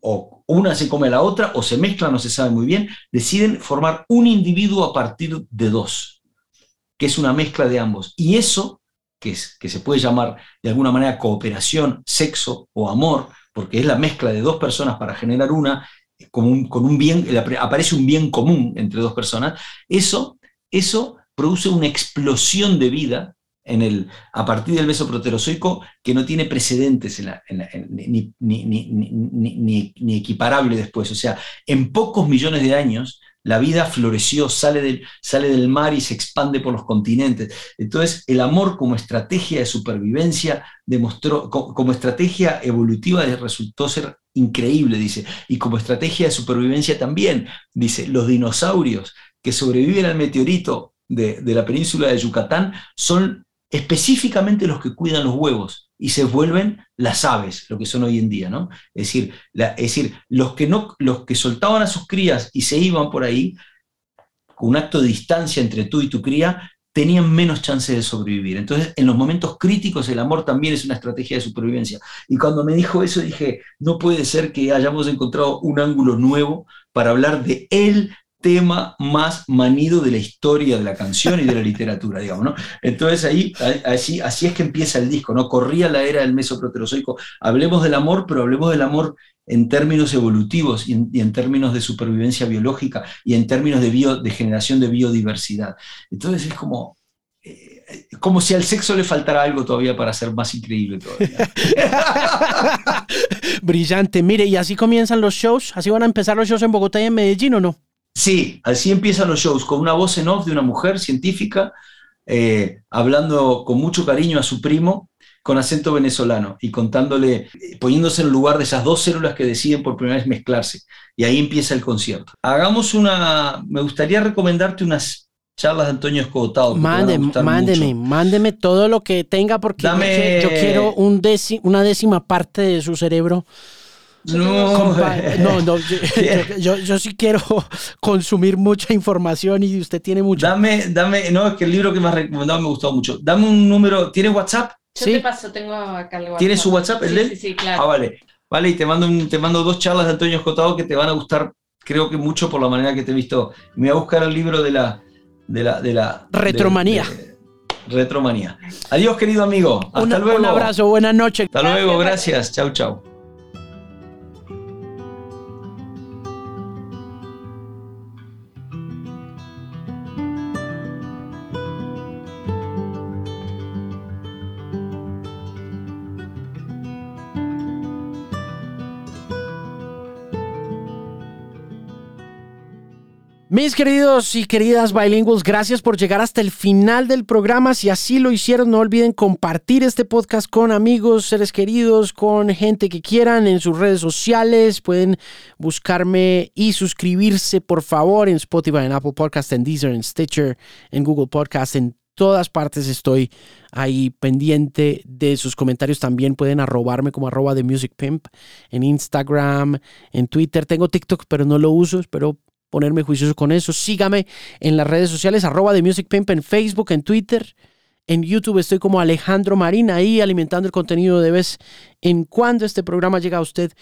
o una se come a la otra, o se mezclan, no se sabe muy bien, deciden formar un individuo a partir de dos, que es una mezcla de ambos. Y eso, que, se puede llamar de alguna manera cooperación, sexo o amor, porque es la mezcla de dos personas para generar una, con un, bien, aparece un bien común entre dos personas, eso, eso produce una explosión de vida en el, a partir del mesoproterozoico que no tiene precedentes ni, ni, equiparable después. O sea, en pocos millones de años la vida floreció, sale del, sale del mar y se expande por los continentes. Entonces, el amor como estrategia de supervivencia demostró, como, estrategia evolutiva resultó ser increíble, dice. Y como estrategia de supervivencia también, dice, los dinosaurios que sobreviven al meteorito de, de la península de Yucatán son específicamente los que cuidan los huevos y se vuelven las aves, lo que son hoy en día, ¿no? Es decir, es decir los, que no, los que soltaban a sus crías y se iban por ahí, con un acto de distancia entre tú y tu cría, tenían menos chances de sobrevivir. Entonces, en los momentos críticos, el amor también es una estrategia de supervivencia. Y cuando me dijo eso, dije, no puede ser que hayamos encontrado un ángulo nuevo para hablar de él tema más manido de la historia de la canción y de la literatura, digamos, ¿no? Entonces ahí, así, así es que empieza el disco, ¿no? Corría la era del mesoproterozoico. Hablemos del amor, pero hablemos del amor en términos evolutivos y en, términos de supervivencia biológica y en términos de, bio, de generación de biodiversidad. Entonces es como, eh, como si al sexo le faltara algo todavía para ser más increíble todavía. [laughs] Brillante. Mire, y así comienzan los shows. ¿Así van a empezar los shows en Bogotá y en Medellín o no? Sí, así empiezan los shows, con una voz en off de una mujer científica, eh, hablando con mucho cariño a su primo, con acento venezolano, y contándole, poniéndose en el lugar de esas dos células que deciden por primera vez mezclarse. Y ahí empieza el concierto. Hagamos una, me gustaría recomendarte unas charlas de Antonio Escotado. Mándeme, mándeme, mándeme todo lo que tenga porque yo, quiero un una décima parte de su cerebro no, [laughs] no, no yo, [laughs] sí quiero [laughs] consumir mucha información y usted tiene mucho. Dame, dame, no, es que el libro que me has recomendado me gustó mucho. Dame un número, ¿tiene WhatsApp? Yo te paso, tengo acá el WhatsApp. ¿Tienes su WhatsApp, el sí, de él? Sí, sí, claro. Ah, vale. Vale, y te mando, un- te mando dos charlas de Antonio Escotado que te van a gustar, creo que mucho por la manera que te he visto. Me voy a buscar el libro de la... De la, de la Retromanía. de- de- retromanía. Adiós, querido amigo. Hasta luego. Un abrazo, buenas noches. Hasta luego, gracias. Chau, chau. Mis queridos y queridas bilingües, gracias por llegar hasta el final del programa. Si así lo hicieron, no olviden compartir este podcast con amigos, seres queridos, con gente que quieran en sus redes sociales. Pueden buscarme y suscribirse, por favor, en Spotify, en Apple Podcast, en Deezer, en Stitcher, en Google Podcast, en todas partes estoy ahí pendiente de sus comentarios. También pueden arrobarme como arroba de Music Pimp en Instagram, en Twitter. Tengo TikTok, pero no lo uso. Espero ponerme juicioso con eso. Sígame en las redes sociales, arroba de Music Pimp en Facebook, en Twitter. En YouTube estoy como Alejandro Marín, ahí alimentando el contenido de vez en cuando. Este programa llega a usted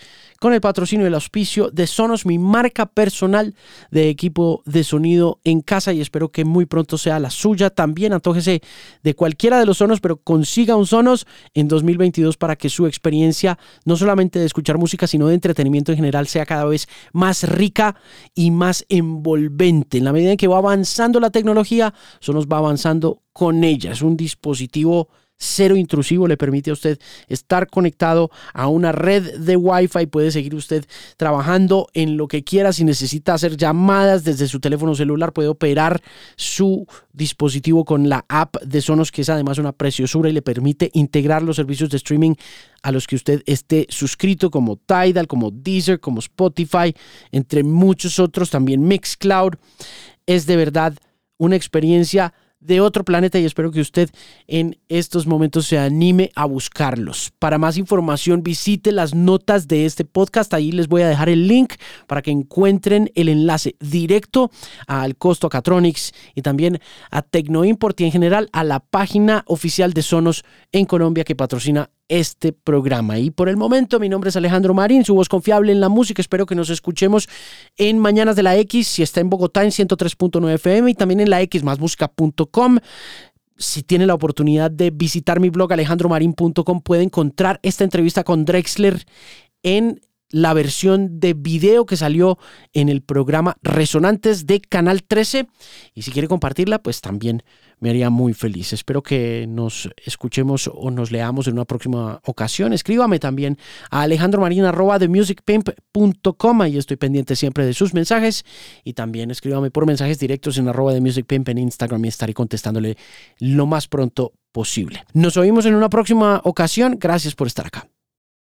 con el patrocinio y el auspicio de Sonos, mi marca personal de equipo de sonido en casa y espero que muy pronto sea la suya. También antójese de cualquiera de los Sonos, pero consiga un Sonos en 2022 para que su experiencia, no solamente de escuchar música, sino de entretenimiento en general, sea cada vez más rica y más envolvente. En la medida en que va avanzando la tecnología, Sonos va avanzando con ella. Es un dispositivo cero intrusivo, le permite a usted estar conectado a una red de Wi-Fi, puede seguir usted trabajando en lo que quiera, si necesita hacer llamadas desde su teléfono celular, puede operar su dispositivo con la app de Sonos, que es además una preciosura y le permite integrar los servicios de streaming a los que usted esté suscrito, como Tidal, como Deezer, como Spotify, entre muchos otros, también Mixcloud. Es de verdad una experiencia de otro planeta y espero que usted en estos momentos se anime a buscarlos. Para más información visite las notas de este podcast, ahí les voy a dejar el link para que encuentren el enlace directo al Costo Catronics y también a Tecnoimport y en general a la página oficial de Sonos en Colombia que patrocina este programa. Y por el momento, mi nombre es Alejandro Marín, su voz confiable en la música. Espero que nos escuchemos en Mañanas de la X, si está en Bogotá en 103.9 FM y también en la X másmúsica.com. Si tiene la oportunidad de visitar mi blog alejandromarin.com, puede encontrar esta entrevista con Drexler en la versión de video que salió en el programa Resonantes de Canal 13. Y si quiere compartirla, pues también me haría muy feliz. Espero que nos escuchemos o nos leamos en una próxima ocasión. Escríbame también a alejandromarin.com. Ahí estoy pendiente siempre de sus mensajes. Y también escríbame por mensajes directos en arroba de musicpimp en Instagram y estaré contestándole lo más pronto posible. Nos oímos en una próxima ocasión. Gracias por estar acá.